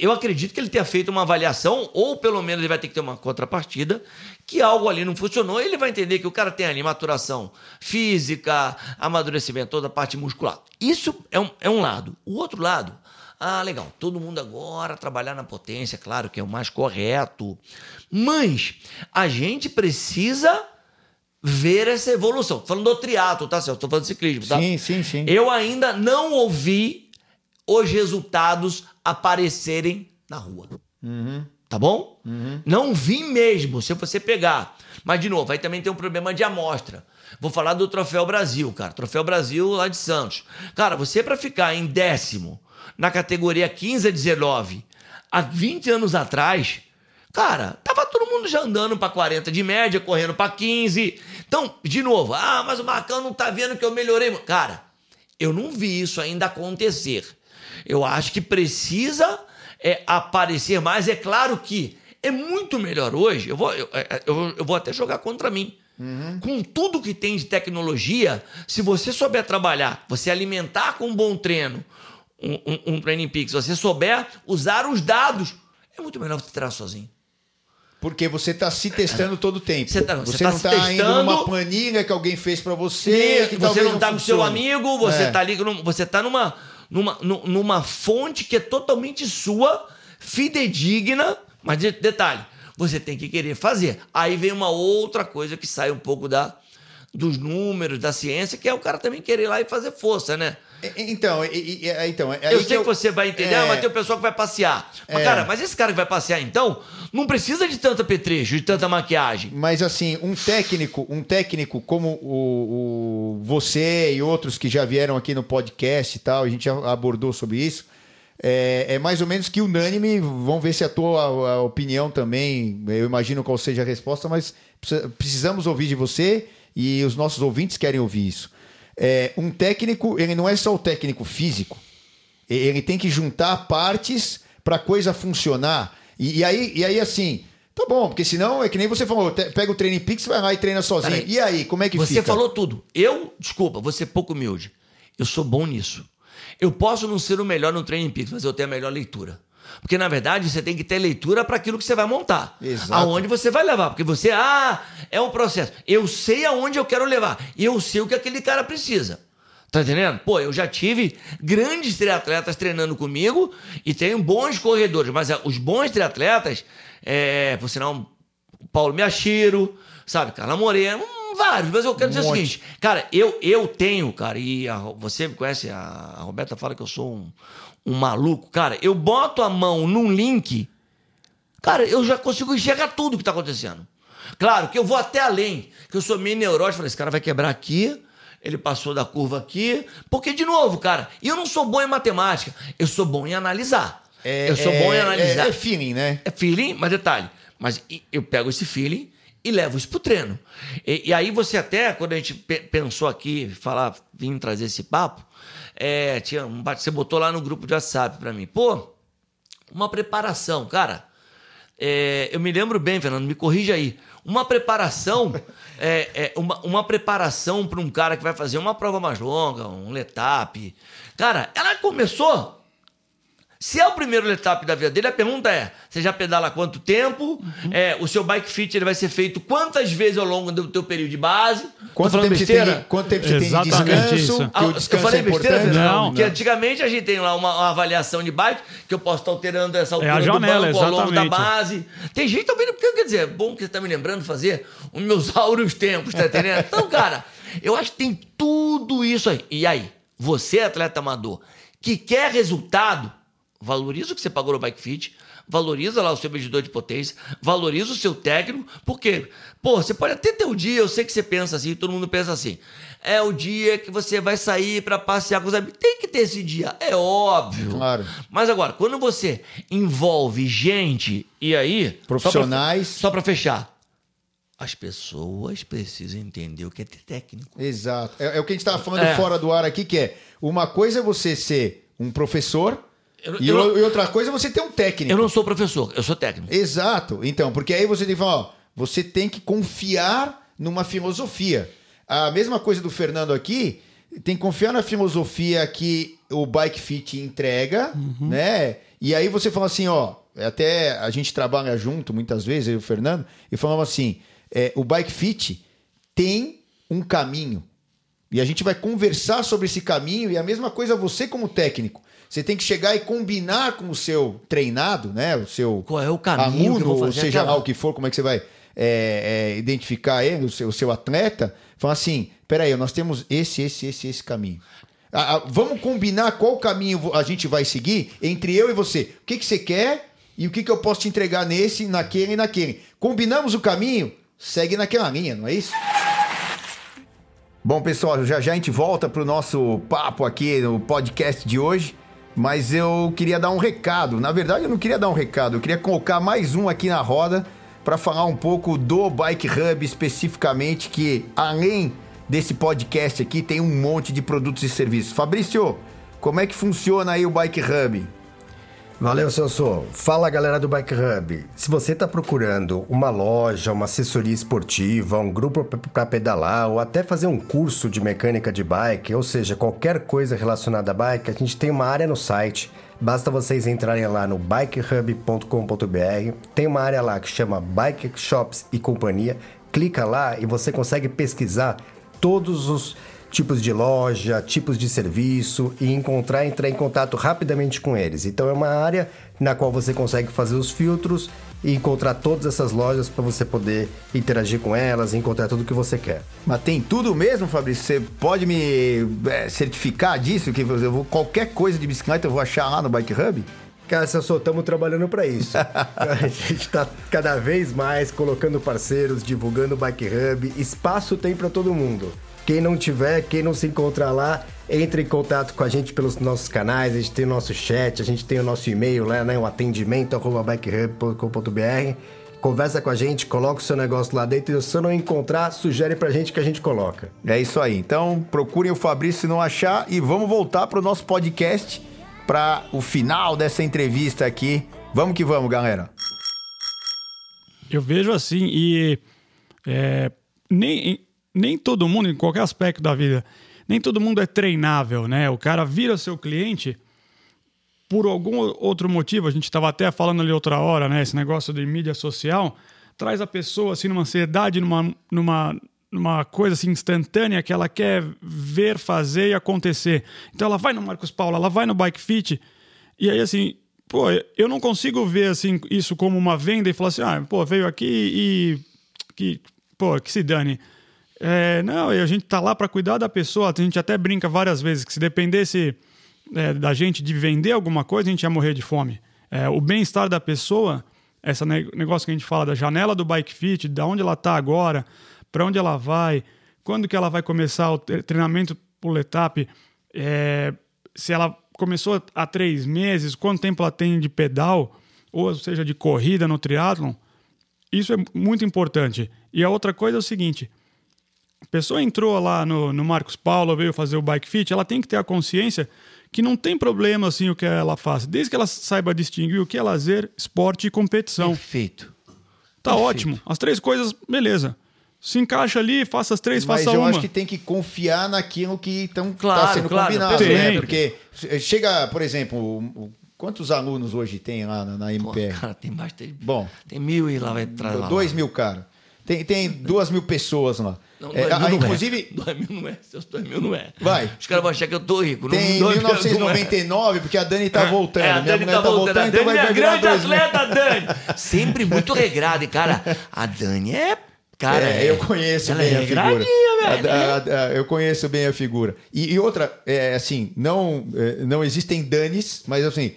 S2: eu acredito que ele tenha feito uma avaliação, ou pelo menos ele vai ter que ter uma contrapartida, que algo ali não funcionou, ele vai entender que o cara tem ali maturação física, amadurecimento, toda a parte muscular. Isso é um, é um lado. O outro lado, ah, legal, todo mundo agora trabalhar na potência, claro que é o mais correto. Mas a gente precisa ver essa evolução. Tô falando do triatlo, tá, Celso? Tô falando de ciclismo, tá?
S1: Sim, sim, sim.
S2: Eu ainda não ouvi os resultados aparecerem na rua.
S1: Uhum.
S2: Tá bom?
S1: Uhum.
S2: Não vi mesmo, se você pegar. Mas, de novo, aí também tem um problema de amostra. Vou falar do Troféu Brasil, cara. Troféu Brasil lá de Santos. Cara, você para ficar em décimo na categoria 15 a 19, há 20 anos atrás, cara, tava todo mundo já andando para 40 de média, correndo para 15. Então, de novo, ah, mas o Marcão não tá vendo que eu melhorei. Cara, eu não vi isso ainda acontecer. Eu acho que precisa é, aparecer mais. É claro que é muito melhor hoje. Eu vou, eu, é, eu, eu vou até jogar contra mim.
S1: Uhum.
S2: Com tudo que tem de tecnologia, se você souber trabalhar, você alimentar com um bom treino, um, um, um Training Peaks, se você souber usar os dados, é muito melhor você treinar sozinho.
S1: Porque você está se testando todo o tempo.
S2: Você, tá,
S1: você
S2: tá
S1: não está indo numa planilha que alguém fez para você. Que
S2: você não está
S1: com
S2: seu amigo, você está é. ali. Você está numa, numa, numa fonte que é totalmente sua, fidedigna. Mas detalhe, você tem que querer fazer. Aí vem uma outra coisa que sai um pouco da, dos números, da ciência, que é o cara também querer ir lá e fazer força, né?
S1: Então, então
S2: é eu sei que, eu, que, você vai entender, é, ah, mas tem o pessoal que vai passear. Mas, é, cara, mas esse cara que vai passear, então, não precisa de tanta petrecho, de tanta maquiagem.
S1: Mas assim, um técnico, um técnico como o, o, você e outros que já vieram aqui no podcast e tal, a gente já abordou sobre isso. É, é mais ou menos que unânime. Vamos ver se a tua a opinião também. Eu imagino qual seja a resposta, mas precisamos ouvir de você e os nossos ouvintes querem ouvir isso. É, um técnico, ele não é só o técnico físico. Ele tem que juntar partes para a coisa funcionar. E, e, aí, e aí, assim, tá bom, porque senão é que nem você falou, pega o Training Pix, vai lá e treina sozinho. Aí, e aí, como é que
S2: você
S1: fica?
S2: Você falou tudo. Eu, desculpa, vou ser pouco humilde. Eu sou bom nisso. Eu posso não ser o melhor no Training Pix, mas eu tenho a melhor leitura. Porque, na verdade, você tem que ter leitura para aquilo que você vai montar.
S1: Exato.
S2: Aonde você vai levar. Porque você, ah, é um processo. Eu sei aonde eu quero levar. E eu sei o que aquele cara precisa. Tá entendendo? Pô, eu já tive grandes triatletas treinando comigo e tenho bons corredores. Mas é, os bons triatletas, é, por sinal, Paulo Miachiro, sabe, Carla Moreno, vários. Mas eu quero um dizer monte. o seguinte, cara, eu, eu tenho, cara, e a, você me conhece, a, a Roberta fala que eu sou um, um maluco, cara, eu boto a mão num link, cara, eu já consigo enxergar tudo que está acontecendo. Claro que eu vou até além, que eu sou meio neurótico, falei, esse cara vai quebrar aqui, ele passou da curva aqui, porque, de novo, cara, eu não sou bom em matemática, eu sou bom em analisar.
S1: É,
S2: eu sou
S1: é,
S2: bom em analisar.
S1: É, é feeling, né?
S2: É feeling, mas detalhe, mas eu pego esse feeling e levo isso pro treino. E, e aí você até, quando a gente pensou aqui, falar, vim trazer esse papo, é, tinha um, você botou lá no grupo de WhatsApp para mim. Pô, uma preparação, cara. É, eu me lembro bem, Fernando, me corrija aí. Uma preparação, é, é, uma, uma preparação para um cara que vai fazer uma prova mais longa, um letap. Cara, ela começou Se é o primeiro etapa da vida dele, a pergunta é: você já pedala há quanto tempo?
S1: Uhum.
S2: É, o seu bike fit ele vai ser feito quantas vezes ao longo do teu período de base?
S1: Quanto
S2: falando
S1: tempo, você tem,
S2: besteira?
S1: de- quanto tempo você tem de descanso?
S2: Ah,
S1: descanso
S2: eu falei
S1: é
S2: besteira. Fernando?
S3: Não,
S2: Porque
S3: não.
S2: antigamente a gente tem lá uma, uma avaliação de bike que eu posso estar alterando essa altura
S3: É janela,
S2: do banco ao longo da base. Tem gente também, porque quer dizer, é bom que você está me lembrando de fazer os meus áureos tempos, tá entendendo? Então, cara, eu acho que tem tudo isso aí. E aí, você, atleta amador, que quer resultado, valoriza o que você pagou no Bike Fit, valoriza lá o seu medidor de potência, valoriza o seu técnico, porque, pô, você pode até ter o dia, eu sei que você pensa assim, todo mundo pensa assim, é o dia que você vai sair para passear com os amigos. Tem que ter esse dia, é óbvio.
S1: Claro.
S2: Mas agora, quando você envolve gente, e aí...
S1: Profissionais.
S2: Só para fechar. As pessoas precisam entender o que é ter técnico.
S1: Exato. É, é o que a gente estava falando
S2: É.
S1: fora do ar aqui, que é uma coisa é você ser um professor
S2: Eu-
S1: e,
S2: eu
S1: e outra coisa é você ter um técnico.
S2: Eu não sou professor, eu sou técnico.
S1: Exato. Então, porque aí você tem que falar, ó, você tem que confiar numa filosofia. A mesma coisa do Fernando aqui, tem que confiar na filosofia que o Bike Fit entrega, né? E aí você fala assim, ó, até a gente trabalha junto muitas vezes, eu e o Fernando, e falava assim, é, o Bike Fit tem um caminho. E a gente vai conversar sobre esse caminho e a mesma coisa você como técnico. Você tem que chegar e combinar com o seu treinado, né? O seu
S2: Qual é o caminho que eu
S1: aluno,
S2: vou
S1: ou
S2: fazer
S1: seja lá o que for, como é que você vai é, é, identificar ele, o seu, o seu atleta. Fala assim, peraí, nós temos esse, esse, esse, esse caminho. Ah, ah, vamos combinar qual caminho a gente vai seguir entre eu e você. O que, que você quer e o que, que eu posso te entregar nesse, naquele e naquele. Combinamos o caminho, segue naquela linha, não é isso? Bom, pessoal, já já a gente volta pro nosso papo aqui no podcast de hoje, mas eu queria dar um recado. Na verdade, eu não queria dar um recado, eu queria colocar mais um aqui na roda para falar um pouco do Bike Hub especificamente, que além desse podcast aqui tem um monte de produtos e serviços. Fabrício, como é que funciona aí o Bike Hub?
S4: Valeu, Celso. Fala, galera do Bike Hub. Se você está procurando uma loja, uma assessoria esportiva, um grupo para pedalar ou até fazer um curso de mecânica de bike, ou seja, qualquer coisa relacionada a bike, a gente tem uma área no site. Basta vocês entrarem lá no bikehub.com.br. Tem uma área lá que chama Bike Shops e Companhia. Clica lá e você consegue pesquisar todos os tipos de loja, tipos de serviço e encontrar, entrar em contato rapidamente com eles. Então é uma área na qual você consegue fazer os filtros e encontrar todas essas lojas para você poder interagir com elas, encontrar tudo que você quer.
S1: Mas tem tudo mesmo, Fabrício? Você pode me é, certificar disso? Que eu vou, qualquer coisa de bicicleta eu vou achar lá no Bike Hub?
S4: Cara, Celso, estamos trabalhando para isso. a gente está cada vez mais colocando parceiros, divulgando o Bike Hub. Espaço tem para todo mundo. Quem não tiver, quem não se encontrar lá, entre em contato com a gente pelos nossos canais. A gente tem o nosso chat, a gente tem o nosso e-mail lá, né? O atendimento. Conversa com a gente, coloca o seu negócio lá dentro. E se eu não encontrar, sugere pra gente que a gente coloca.
S1: É isso aí. Então, procurem o Fabrício se não achar e vamos voltar para o nosso podcast para o final dessa entrevista aqui. Vamos que vamos, galera.
S3: Eu vejo assim, e é, nem, nem todo mundo, em qualquer aspecto da vida, nem todo mundo é treinável, né? O cara vira seu cliente por algum outro motivo. A gente estava até falando ali outra hora, né? Esse negócio de mídia social traz a pessoa assim numa ansiedade, numa, numa, numa coisa assim instantânea que ela quer ver, fazer e acontecer. Então ela vai no Marcos Paulo, ela vai no Bike Fit e aí assim, pô, eu não consigo ver assim isso como uma venda e falar assim, ah, pô, veio aqui e que, pô, que se dane. É, não, e a gente tá lá para cuidar da pessoa. A gente até brinca várias vezes que se dependesse é, da gente de vender alguma coisa, a gente ia morrer de fome. É, o bem-estar da pessoa, esse negócio que a gente fala da janela do bike fit, da onde ela tá agora, para onde ela vai, quando que ela vai começar o treinamento pull etap, é, se ela começou há três meses, quanto tempo ela tem de pedal, ou seja, de corrida no triatlon, isso é muito importante. E a outra coisa é o seguinte: a pessoa entrou lá no, no Marcos Paulo, veio fazer o bike fit, ela tem que ter a consciência que não tem problema assim o que ela faça, desde que ela saiba distinguir o que é lazer, esporte e competição.
S2: Perfeito.
S3: Tá
S2: Perfeito.
S3: ótimo. As três coisas, beleza. Se encaixa ali, faça as três,
S1: Mas
S3: faça
S1: eu
S3: uma.
S1: acho que tem que confiar naquilo que estão
S2: Claro,
S1: tá sendo
S2: claro,
S1: combinado,
S3: perfeito.
S1: né? Porque chega, por exemplo, quantos alunos hoje tem lá na, na
S2: Pô,
S1: MPR?
S2: cara, tem bastante.
S1: Bom.
S2: Tem mil e lá vai atrás. lá,
S1: Dois
S2: lá.
S1: mil, cara. Tem, tem duas mil pessoas lá.
S2: Não,
S1: É,
S2: dois
S1: ah,
S2: mil não
S1: inclusive,
S2: é. Dois mil não é. Seus dois mil não é.
S1: Vai.
S2: Os caras vão achar que eu tô rico.
S1: Tem
S2: não é.
S1: 1999, porque a Dani tá voltando.
S2: É, a
S1: Minha
S2: Dani
S1: mulher
S2: tá voltando. A
S1: então
S2: Dani é
S1: vai virar
S2: grande
S1: 2000.
S2: atleta, Dani. Sempre muito regrada. E, cara, a Dani é... Cara,
S1: É, eu conheço
S2: ela
S1: bem
S2: é
S1: a figura.
S2: velho.
S1: A- a- a- eu conheço bem a figura. E, e outra, é, assim, não, é, não existem danes, mas assim,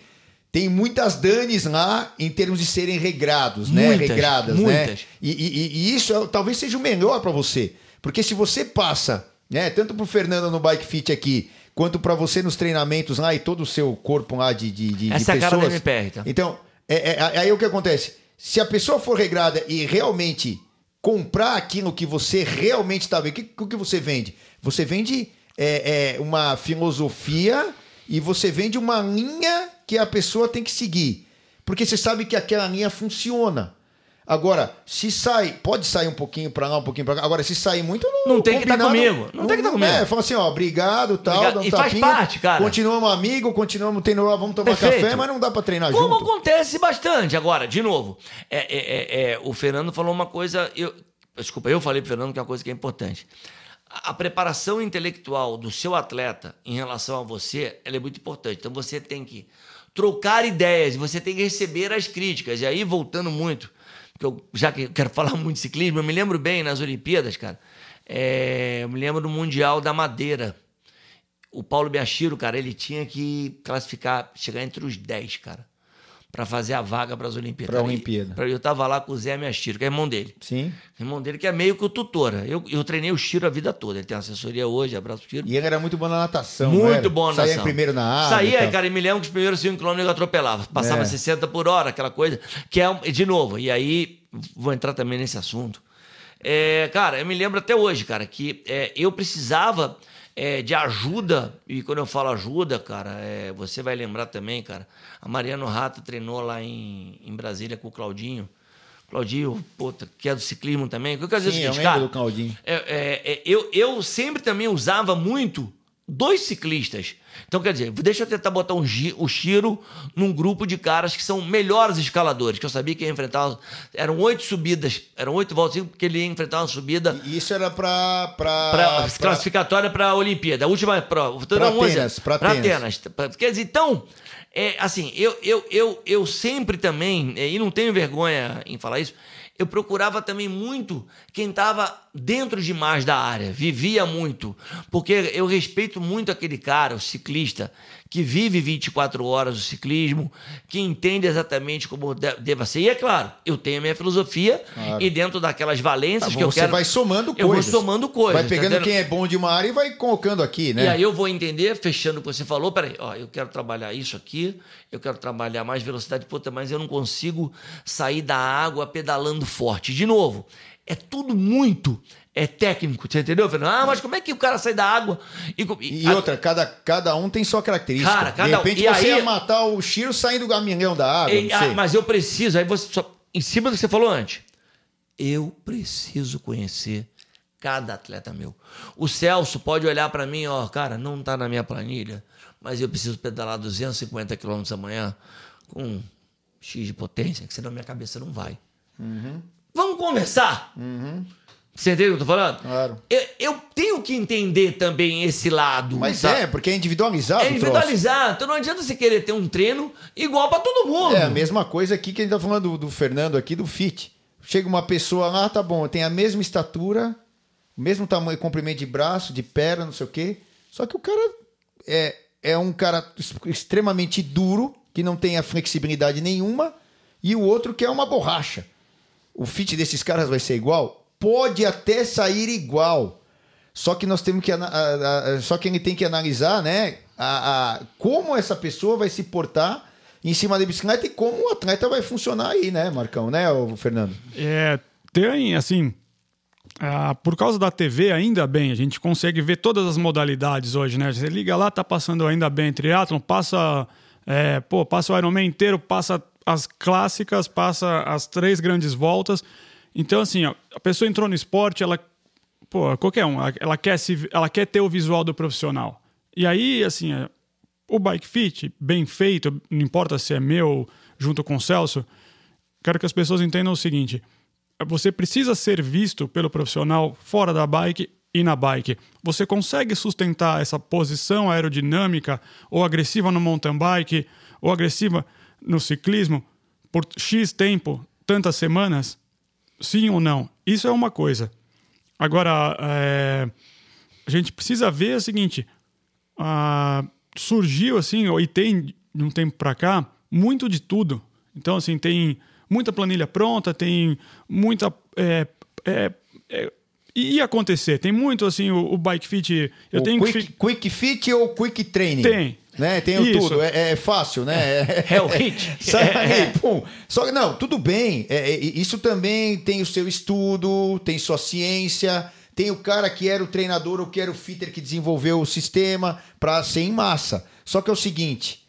S1: tem muitas danes lá em termos de serem regrados, né?
S2: Muitas,
S1: Regradas, né?
S2: muitas.
S1: E, e- e isso é- talvez seja o melhor para você. Porque se você passa, né, tanto pro Fernando no Bike Fit aqui, quanto para você nos treinamentos lá e todo o seu corpo lá de, de, de,
S2: Essa
S1: de
S2: é a cara
S1: pessoas.
S2: MPR, tá?
S1: Então, é, é- aí o que acontece? Se a pessoa for regrada e realmente comprar aquilo que você realmente está vendo, o que, o que você vende? Você vende é, é, uma filosofia e você vende uma linha que a pessoa tem que seguir. Porque você sabe que aquela linha funciona. Agora, se sai, pode sair um pouquinho pra lá, um pouquinho pra cá. Agora, se sair muito, não,
S2: Não tem que tá
S1: combinado,
S2: comigo. Não tem que tá comigo.
S1: É, fala assim, ó, obrigado, tal,
S2: Obrigado.
S1: um
S2: E faz
S1: tapinha,
S2: parte, cara.
S1: Continuamos amigos, continuamos tendo, vamos tomar
S2: Perfeito.
S1: café, mas não dá pra treinar
S2: Como
S1: junto.
S2: acontece bastante. Agora, de novo, é, é, é, é, o Fernando falou uma coisa. Eu, desculpa, eu falei pro Fernando que é uma coisa que é importante. A, a preparação intelectual do seu atleta em relação a você ela é muito importante. Então você tem que trocar ideias, você tem que receber as críticas. E aí, voltando muito, porque eu, já que quero falar muito de ciclismo, eu me lembro bem nas Olimpíadas, cara. é, eu me lembro do Mundial da Madeira o Paulo Biachiro, cara, ele tinha que classificar, chegar entre os 10, cara, para fazer a vaga para as Olimpíadas.
S1: Pra
S2: Cara, e-
S1: Olimpíada.
S2: pra- Eu tava lá com o Zé Biachiro, que é irmão dele.
S1: Sim.
S2: Irmão dele que é meio que o tutora. Eu, eu treinei o Chiro a vida toda. Ele tem assessoria hoje, abraço pro Chiro.
S1: E ele era muito bom na natação.
S2: Muito bom na
S1: Saía
S2: natação.
S1: em primeiro na água.
S2: Saía,
S1: tal.
S2: cara, e me lembro que os primeiros 5 km eu atropelava. Passava
S1: É.
S2: 60 por hora, aquela coisa. Que é, de novo, e aí vou entrar também nesse assunto. É, cara, eu me lembro até hoje, cara, que é, eu precisava é, de ajuda. E quando eu falo ajuda, cara, é, você vai lembrar também, cara. A Mariano Rata treinou lá em, em Brasília com o Claudinho. Claudinho, puta, que é do ciclismo também. Eu quero dizer
S1: Sim,
S2: o
S1: eu
S2: seguinte,
S1: lembro
S2: cara.
S1: do Claudinho.
S2: É, é, é, eu, eu sempre também usava muito dois ciclistas. Então, quer dizer, deixa eu tentar botar um, o Chiro num grupo de caras que são melhores escaladores, que eu sabia que ia enfrentar. Eram oito subidas, eram oito voltas, porque ele ia enfrentar uma subida
S1: E Isso era pra, pra-
S2: classificatória para a Olimpíada. A última prova. Pra
S1: Atenas, pra Atenas.
S2: Pra- Quer dizer, então, é, assim, eu, eu, eu, eu sempre também, é, e não tenho vergonha em falar isso, eu procurava também muito quem estava dentro demais da área, vivia muito. Porque eu respeito muito aquele cara, o ciclista, que vive 24 horas o ciclismo, que entende exatamente como de- deva ser. E é claro, eu tenho a minha filosofia
S1: Claro.
S2: e dentro daquelas valências
S1: Tá,
S2: que eu
S1: você
S2: quero.
S1: vai somando
S2: Eu vou
S1: coisas.
S2: somando coisas.
S1: Vai pegando
S2: tá
S1: quem é bom de uma área e vai colocando aqui, né?
S2: E aí eu vou entender, fechando o que você falou, peraí, ó, eu quero trabalhar isso aqui, eu quero trabalhar mais velocidade, puta, mas eu não consigo sair da água pedalando forte. De novo, é tudo muito é técnico, você entendeu, Fernando? Ah, mas como é que o cara sai da água e...
S1: E
S2: a-
S1: outra, cada, cada um tem sua característica.
S2: Cara, cada
S1: de
S2: um-
S1: repente
S2: e
S1: você
S2: aí-
S1: ia matar o Chiro saindo do caminhão da água,
S2: e- ah, mas eu preciso, aí você só, em cima do que você falou antes, eu preciso conhecer cada atleta meu. O Celso pode olhar para mim, ó, cara, não tá na minha planilha, mas eu preciso pedalar 250 km amanhã com X de potência, que senão minha cabeça não vai. Vamos conversar? Você entendeu o que eu tô falando?
S1: Claro.
S2: Eu, eu tenho que entender também esse lado.
S1: Mas
S2: sabe?
S1: é, porque é individualizado
S2: É
S1: o troço.
S2: individualizar. Então não adianta você querer ter um treino igual para todo mundo.
S1: É a mesma coisa aqui que a gente tá falando do, do Fernando aqui, do fit. Chega uma pessoa lá, tá bom, tem a mesma estatura, mesmo tamanho, comprimento de braço, de perna, não sei o quê. Só que o cara é, é um cara extremamente duro, que não tem a flexibilidade nenhuma, e o outro que é uma borracha. O fit desses caras vai ser igual? Pode até sair igual. Só que nós temos que ana- a- a- só que ele tem que analisar, né, a, a- como essa pessoa vai se portar em cima da bicicleta e como o atleta vai funcionar aí, né, Marcão, né, ô Fernando?
S3: É, tem, assim, ah, por causa da TV, ainda bem, a gente consegue ver todas as modalidades hoje, né? Você liga lá, tá passando ainda bem triatlon, passa, é, pô, passa o Ironman inteiro, passa as clássicas, passa as três grandes voltas. Então, assim, ó, a pessoa entrou no esporte, ela, pô, qualquer um, ela, ela quer se, ela quer ter o visual do profissional. E aí, assim, é, o bike fit, bem feito, não importa se é meu, junto com o Celso, quero que as pessoas entendam o seguinte: você precisa ser visto pelo profissional fora da bike e na bike. Você consegue sustentar essa posição aerodinâmica ou agressiva no mountain bike ou agressiva no ciclismo por X tempo, tantas semanas? Sim ou não? Isso é uma coisa. Agora, é, a gente precisa ver o seguinte: surgiu assim, e tem de um tempo para cá, muito de tudo. Então, assim, tem muita planilha pronta, tem muita. É, é, é, ia acontecer, tem muito assim, o, o bike fit. Eu
S1: o
S3: tenho
S1: quick,
S3: que.
S1: quick fit ou quick training?
S3: Tem.
S1: Né? Tem
S3: Isso.
S1: tudo, é, é fácil, né?
S2: É o hit.
S1: Sai pum. Só que não, tudo bem. É, é, isso também tem o seu estudo, tem sua ciência, tem o cara que era o treinador ou que era o fitter que desenvolveu o sistema para ser em massa. Só que é o seguinte,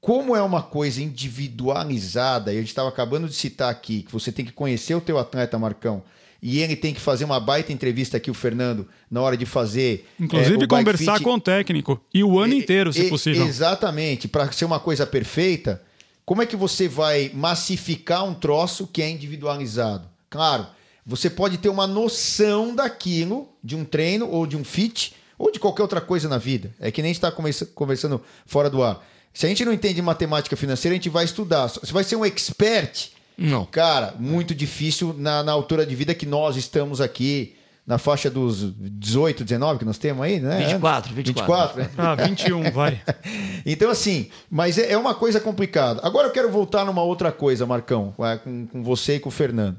S1: como é uma coisa individualizada, e a gente estava acabando de citar aqui, que você tem que conhecer o teu atleta, Marcão, e ele tem que fazer uma baita entrevista aqui, o Fernando, na hora de fazer. é,
S3: Inclusive,
S1: bike
S3: conversar
S1: fit.
S3: com o técnico. E o ano inteiro, se
S1: E-
S3: possível.
S1: Exatamente. Para ser uma coisa perfeita, como é que você vai massificar um troço que é individualizado? Claro, você pode ter uma noção daquilo, de um treino ou de um fit, ou de qualquer outra coisa na vida. É que nem a gente está conversando fora do ar. Se a gente não entende matemática financeira, a gente vai estudar. Você vai ser um expert.
S2: Não.
S1: Cara, muito difícil na, na altura de vida que nós estamos aqui, na faixa dos 18, 19 que nós temos aí, né?
S2: 24, 24.
S1: 24 né?
S3: Ah, 21, vai.
S1: Então, assim, mas é é uma coisa complicada. Agora eu quero voltar numa outra coisa, Marcão, é, com, com você e com o Fernando.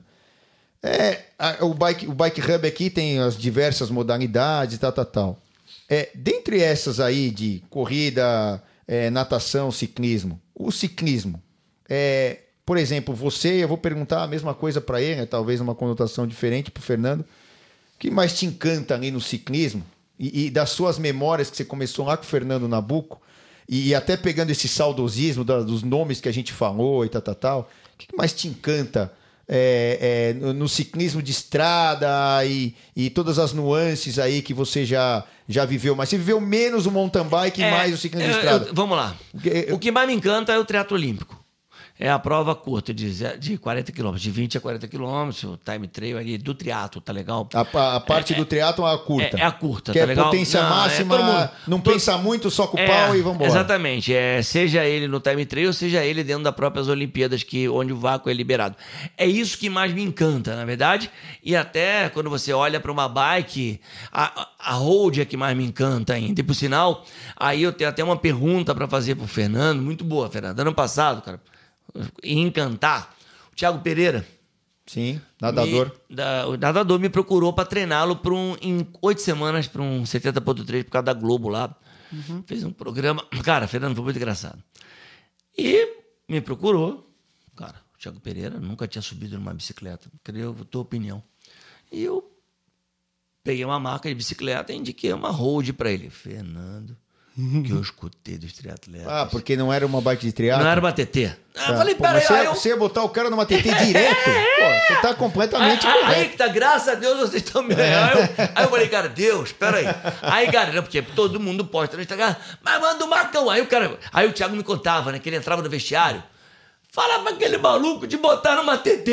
S1: É, a- o, bike, o Bike Hub aqui tem as diversas modalidades, tal, tal, tal. É, dentre essas aí de corrida, é, natação, ciclismo, o ciclismo, é, por exemplo, você, eu vou perguntar a mesma coisa para ele, né, talvez uma conotação diferente para o Fernando. O que mais te encanta ali no ciclismo? E, e das suas memórias que você começou lá com o Fernando Nabuco, e, e até pegando esse saudosismo da- dos nomes que a gente falou e tal, tal, tal. O que mais te encanta é, é, no, ciclismo de estrada e, e todas as nuances aí que você já, já viveu? Mas você viveu menos o mountain bike e
S2: É,
S1: mais o ciclismo de
S2: eu-
S1: estrada.
S2: eu- vamos lá. O que mais me encanta é o triatlo olímpico. É a prova curta, de, ze- de 40 quilômetros, de 20 a 40 quilômetros, o time trail ali do triatlo, tá legal?
S1: A, a- parte do triatlon é a curta.
S2: é- é a curta,
S1: Que
S2: tá
S1: é
S2: legal?
S1: potência
S2: Não, é
S1: máxima,
S2: mundo-
S1: não
S2: todo-
S1: pensa muito, só com o
S2: É,
S1: pau e vambora.
S2: Exatamente. É, seja ele no time trail, seja ele dentro das próprias Olimpíadas, que, onde o vácuo é liberado. É isso que mais me encanta, na verdade. E até quando você olha para uma bike, a, a- a road é que mais me encanta ainda. E por sinal, aí eu tenho até uma pergunta para fazer pro Fernando, muito boa, Fernando. Ano passado, cara, em encantar, o Thiago Pereira.
S1: Sim, nadador.
S2: Me, da- o nadador me procurou para treiná-lo por um, em oito semanas para um 70.3 por causa da Globo lá. Fez um programa. Cara, Fernando, foi muito engraçado. E me procurou. Cara, o Thiago Pereira nunca tinha subido numa bicicleta. Queria a tua opinião. E eu peguei uma marca de bicicleta e indiquei uma road para ele. Fernando, que eu escutei dos triatletas.
S1: Ah, porque não era uma bike de triatlo?
S2: Não era uma TT. Ah,
S1: Tá.
S2: falei, peraí,
S1: você,
S2: aí
S1: ia-
S2: eu...
S1: você ia botar o cara numa TT direto? Pô, você tá completamente
S2: Aí, aí
S1: correto.
S2: que tá, graças a Deus vocês estão me. Aí, eu, aí eu falei, cara, Deus, peraí. Aí, cara, não, porque todo mundo posta no Instagram, mas manda o Marcão. Aí o cara. Aí o Thiago me contava, né? Que ele entrava no vestiário. Falava pra aquele maluco de botar numa TT.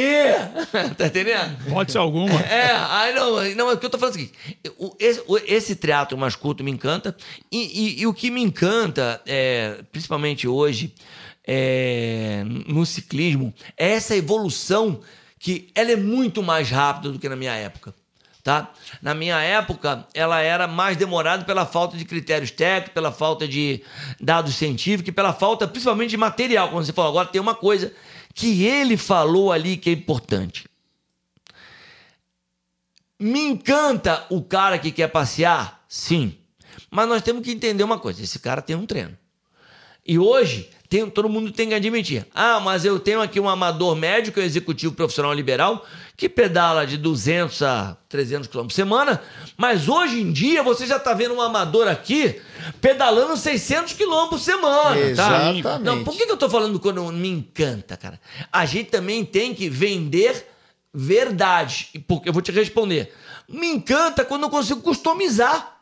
S2: tá entendendo?
S3: Pode ser alguma.
S2: É, aí não, não, o que eu tô falando é o seguinte: o- esse, o- esse teatro mais culto me encanta, e, e- e o que me encanta, é, principalmente hoje, é, no ciclismo, é essa evolução que ela é muito mais rápida do que na minha época. Tá? Na minha época, ela era mais demorada pela falta de critérios técnicos, pela falta de dados científicos e pela falta principalmente de material. Como você falou, agora tem uma coisa que ele falou ali que é importante. Me encanta o cara que quer passear? Sim. Mas nós temos que entender uma coisa: esse cara tem um treino. E hoje, tem- todo mundo tem que admitir. Ah, mas eu tenho aqui um amador médico, executivo profissional liberal, que pedala de 200 a 300 km por semana, mas hoje em dia você já está vendo um amador aqui pedalando 600 km por semana. Tá?
S1: Exatamente.
S2: Não, por que, que eu tô falando quando me encanta, cara? A gente também tem que vender verdade. Porque eu vou te responder. Me encanta quando eu consigo customizar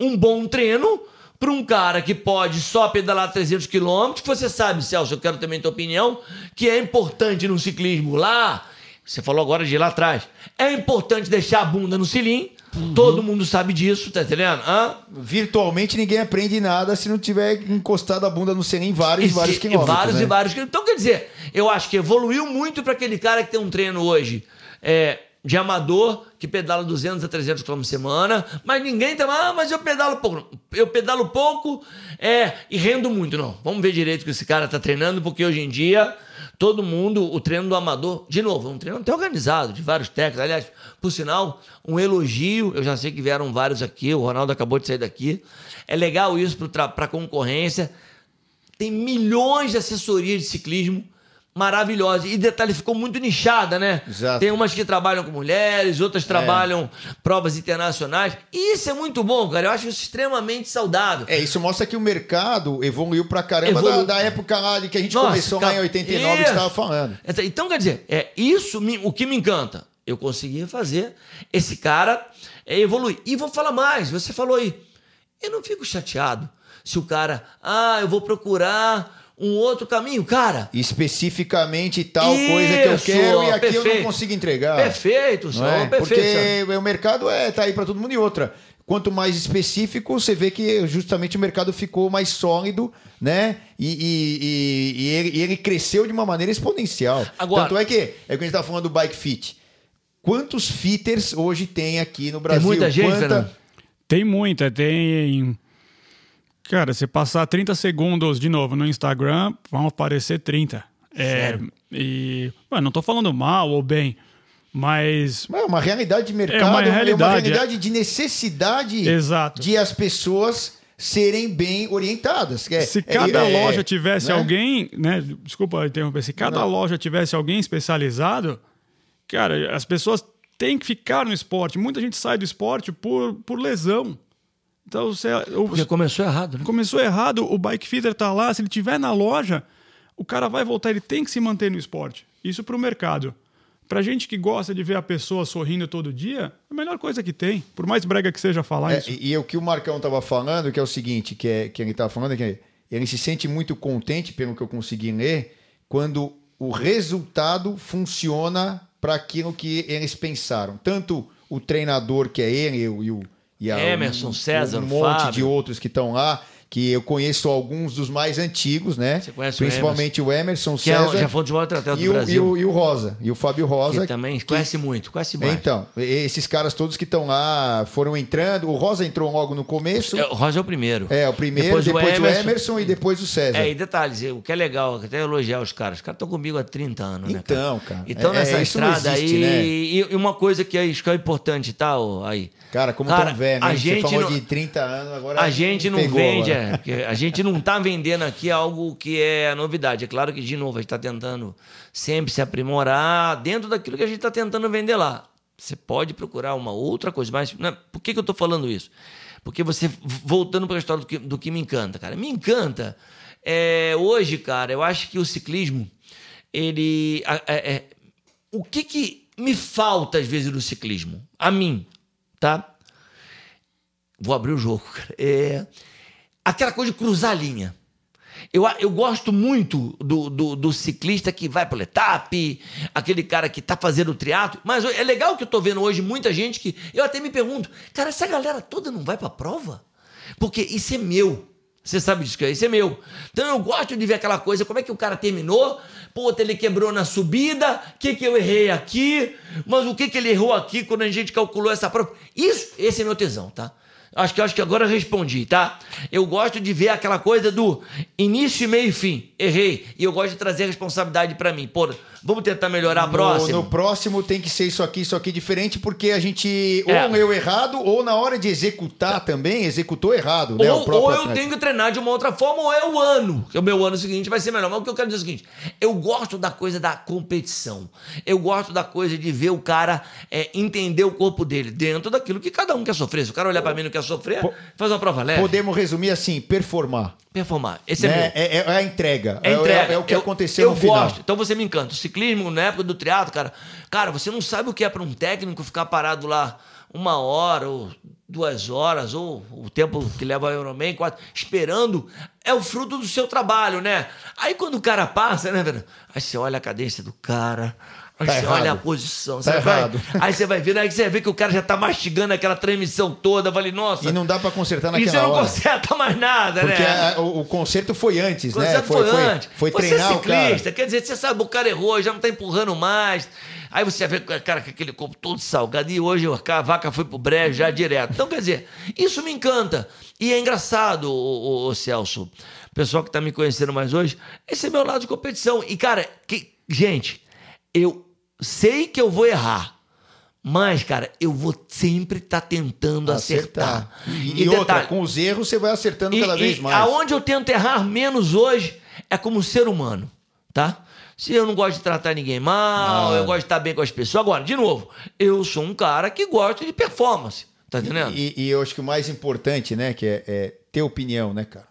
S2: um bom treino para um cara que pode só pedalar 300 quilômetros, você sabe, Celso, eu quero também tua opinião, que é importante no ciclismo lá, você falou agora de lá atrás, é importante deixar a bunda no cilim, uhum. todo mundo sabe disso, tá entendendo? Hã?
S1: Virtualmente ninguém aprende nada se não tiver encostado a bunda no cilim vários e vários quilômetros.
S2: Vários
S1: né?
S2: e vários quilômetros. Então, quer dizer, eu acho que evoluiu muito para aquele cara que tem um treino hoje. É, de amador que pedala 200 a 300 km semana, mas ninguém tá, ah, mas eu pedalo pouco. Eu pedalo pouco é, e rendo muito. Não, vamos ver direito que esse cara tá treinando, porque hoje em dia todo mundo, o treino do amador, de novo, um treino até organizado, de vários técnicos. Aliás, por sinal, um elogio, eu já sei que vieram vários aqui, o Ronaldo acabou de sair daqui. É legal isso para a concorrência. Tem milhões de assessorias de ciclismo maravilhosa. E detalhe, ficou muito nichada, né?
S1: Exato.
S2: Tem umas que trabalham com mulheres, outras é. trabalham provas internacionais. E isso é muito bom, cara. Eu acho isso extremamente saudável.
S1: É, isso mostra que o mercado evoluiu pra caramba Evolu... da, da, época lá de que a gente Nossa, começou cara... lá em 89 isso. que estava falando.
S2: Então, quer dizer, é isso o que me encanta. Eu consegui fazer esse cara é, evoluir. E vou falar mais, você falou aí. Eu não fico chateado se o cara, ah, eu vou procurar um outro caminho, cara.
S1: Especificamente tal Isso, coisa que eu quero e aqui perfeito. eu não consigo entregar.
S2: Perfeito, senhor, é?
S1: perfeito. Porque o mercado é tá aí para todo mundo e outra. Quanto mais específico, você vê que justamente o mercado ficou mais sólido, né? E, e, e, e ele, ele, cresceu de uma maneira exponencial. Agora, Tanto é que, é que a gente tá falando do bike fit. Quantos fitters hoje tem aqui no Brasil?
S2: Tem muita gente, Quanta... Fernando?
S3: Tem muita, tem Cara, se passar 30 segundos de novo no Instagram, vão aparecer 30. É, e. Mano, não tô falando mal ou bem. Mas.
S1: É uma realidade de mercado, é uma realidade, é uma realidade de necessidade
S3: Exato.
S1: de as pessoas serem bem orientadas.
S3: É, se cada é, loja tivesse né? alguém, né? Desculpa interromper, se cada não. loja tivesse alguém especializado, cara, as pessoas têm que ficar no esporte. Muita gente sai do esporte por, por lesão. Então você.
S2: Porque começou errado, né?
S3: Começou errado, o bike fitter tá lá, se ele tiver na loja, o cara vai voltar, ele tem que se manter no esporte. Isso para o mercado. Pra gente que gosta de ver a pessoa sorrindo todo dia, é a melhor coisa que tem. Por mais brega que seja falar
S1: é,
S3: isso.
S1: E, e o que o Marcão tava falando, que é o seguinte, que, é, que ele tava falando, é que ele se sente muito contente, pelo que eu consegui ler, quando o resultado funciona para aquilo que eles pensaram. Tanto o treinador, que é ele, e o,
S2: e Emerson, um, César,
S1: um monte Fábio. de outros que estão lá que eu conheço alguns dos mais antigos, né? Você conhece Principalmente o Emerson, o César.
S2: Que é, já foi
S1: e
S2: Brasil.
S1: E o, e o Rosa, e o Fábio Rosa.
S2: Que também que... conhece muito, conhece mais.
S1: Então, esses caras todos que estão lá foram entrando. O Rosa entrou logo no começo.
S2: É, o Rosa é o primeiro.
S1: É, o primeiro, depois, depois o, Emerson, o, Emerson, e depois o César.
S2: É, e detalhes, o que é legal, até elogiar os caras. Os caras estão comigo há 30 anos,
S1: né? Então, cara.
S2: Então, é, nessa é, estrada existe, aí. Né? E, e, uma coisa que é, que é importante, tá? Aí.
S1: Cara, como cara, tão velho, né? A gente Você falou não, de 30 anos, agora.
S2: A gente não vende, é, a gente não está vendendo aqui algo que é novidade. É claro que, de novo, a gente está tentando sempre se aprimorar dentro daquilo que a gente está tentando vender lá. Você pode procurar uma outra coisa, mas né, por que, que eu estou falando isso? Porque você, voltando para a história do que, do que me encanta, cara, me encanta. É, hoje, cara, eu acho que o ciclismo, ele. É, é, o que, que me falta às vezes no ciclismo? A mim, tá? Vou abrir o jogo, cara. É aquela coisa de cruzar a linha. Eu, eu gosto muito do, do, do ciclista que vai para o etap, aquele cara que está fazendo o triatlo. Mas é legal que eu estou vendo hoje muita gente que eu até me pergunto, cara, essa galera toda não vai para a prova? Porque isso é meu. Você sabe disso, isso é meu. Então eu gosto de ver aquela coisa, como é que o cara terminou, puta, ele quebrou na subida, o que, que eu errei aqui, mas o que, que ele errou aqui quando a gente calculou essa prova. Isso, esse é meu tesão, tá? Acho que acho que agora eu respondi, tá? Eu gosto de ver aquela coisa do início, meio e fim. Errei. E eu gosto de trazer responsabilidade para mim. Pô, Vamos tentar melhorar a próxima.
S1: No próximo tem que ser isso aqui, isso aqui diferente, porque a gente é. ou eu errado, ou na hora de executar também, executou errado, né?
S2: Ou, ou eu tenho que treinar de uma outra forma, ou é o ano. Que o meu ano seguinte vai ser melhor. Mas o que eu quero dizer é o seguinte: eu gosto da coisa da competição. Eu gosto da coisa de ver o cara é, entender o corpo dele dentro daquilo que cada um quer sofrer. Se o cara olhar para mim e não quer sofrer, po faz uma prova leve.
S1: Podemos resumir assim: performar.
S2: Performar. Esse é,
S1: né?
S2: é,
S1: é, é, a entrega.
S2: É, entrega.
S1: É, é o que eu, aconteceu eu no
S2: final. Gosto. Então você me encanta. O ciclismo, na época do triatlo, cara, cara, você não sabe o que é para um técnico ficar parado lá uma hora ou duas horas, ou o tempo que leva o Ironman, quatro, esperando, é o fruto do seu trabalho, né? Aí quando o cara passa, né, velho? Aí você olha a cadência do cara,
S1: Tá
S2: você
S1: errado.
S2: olha a posição,
S1: Tá
S2: você vai-
S1: errado.
S2: aí você vai ver, aí você vê que o cara já tá mastigando aquela transmissão toda, eu falei, nossa,
S1: E não dá pra consertar
S2: e você
S1: naquela
S2: não
S1: hora.
S2: conserta mais nada,
S1: Porque
S2: né?
S1: a- o, o conserto foi antes,
S2: Quando
S1: né?
S2: você foi, antes.
S1: Foi,
S2: você
S1: treinar
S2: é
S1: o cara.
S2: ciclista, quer dizer, você sabe, o cara errou, já não tá empurrando mais. Aí você vê o cara com aquele corpo todo salgado e hoje a vaca foi pro brejo já direto. Então, quer dizer, isso me encanta. E é engraçado, ô, ô, ô, Celso. Pessoal que tá me conhecendo mais hoje, esse é meu lado de competição. E, cara, que, gente, eu sei que eu vou errar. Mas, cara, eu vou sempre estar tentando acertar.
S1: E, e outra, com os erros você vai acertando cada
S2: e-
S1: vez
S2: e
S1: mais.
S2: Aonde eu tento errar menos hoje é como ser humano, tá? Se eu não gosto de tratar ninguém mal,
S1: Ah.
S2: eu gosto de estar bem com as pessoas. Agora, de novo, eu sou um cara que gosta de performance, tá entendendo?
S1: E, e eu acho que o mais importante, né, que é, é ter opinião, né, cara?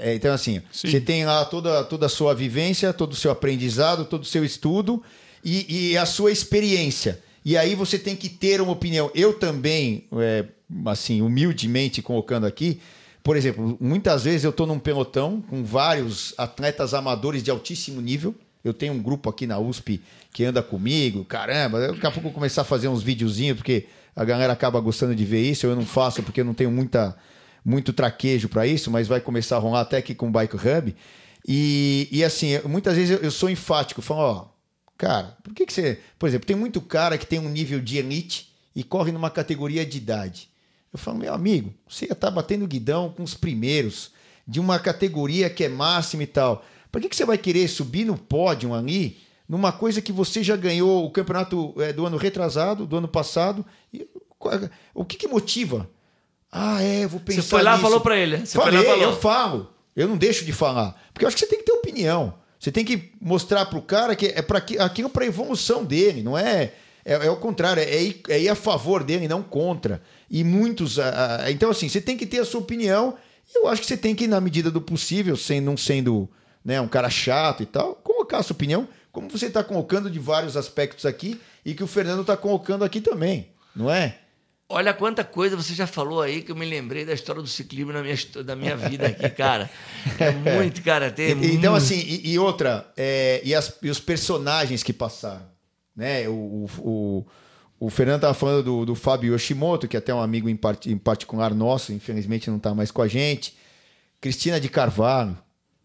S1: É, então, assim,
S3: Sim.
S1: você tem lá toda, toda a sua vivência, todo o seu aprendizado, todo o seu estudo e, e a sua experiência. E aí você tem que ter uma opinião. Eu também, é, assim, humildemente colocando aqui, por exemplo, muitas vezes eu estou num pelotão com vários atletas amadores de altíssimo nível. Eu tenho um grupo aqui na USP que anda comigo, caramba. Daqui a pouco eu vou começar a fazer uns videozinhos, porque a galera acaba gostando de ver isso. Eu não faço porque eu não tenho muita, muito traquejo para isso, mas vai começar a rolar até aqui com o Bike Hub. E, e assim, muitas vezes eu, eu sou enfático, falo, ó, cara, por que, que você. Por exemplo, tem muito cara que tem um nível de elite e corre numa categoria de idade. Eu falo, meu amigo, você ia estar batendo guidão com os primeiros, de uma categoria que é máxima e tal. Por que, que você vai querer subir no pódio ali, numa coisa que você já ganhou o campeonato eh, do ano retrasado, do ano passado? E, qual- o que, que motiva? Ah, é, eu vou pensar
S2: Você foi lá e falou pra ele, né? Você foi lá
S1: Falei,
S2: falou.
S1: eu falo. Eu não deixo de falar. Porque eu acho que você tem que ter opinião. Você tem que mostrar pro cara que é para aquilo para evolução dele, não é é, é o contrário, é ir, é ir a favor dele, não contra. E muitos. ah, ah, então, assim, você tem que ter a sua opinião. E eu acho que você tem que, na medida do possível, sem, não sendo né, um cara chato e tal, colocar a sua opinião, como você está colocando de vários aspectos aqui e que o Fernando está colocando aqui também, não é?
S2: Olha quanta coisa você já falou aí que eu me lembrei da história do ciclismo na minha, da minha vida aqui, cara. É muito, cara. Tem
S1: E- Então,
S2: muito.
S1: assim, e, e outra, é, e, as- e os personagens que passaram, né? O, o, o, o Fernando estava falando do, do Fábio Yoshimoto, que é até um amigo em, part- em particular nosso, infelizmente não está mais com a gente. Cristina de Carvalho.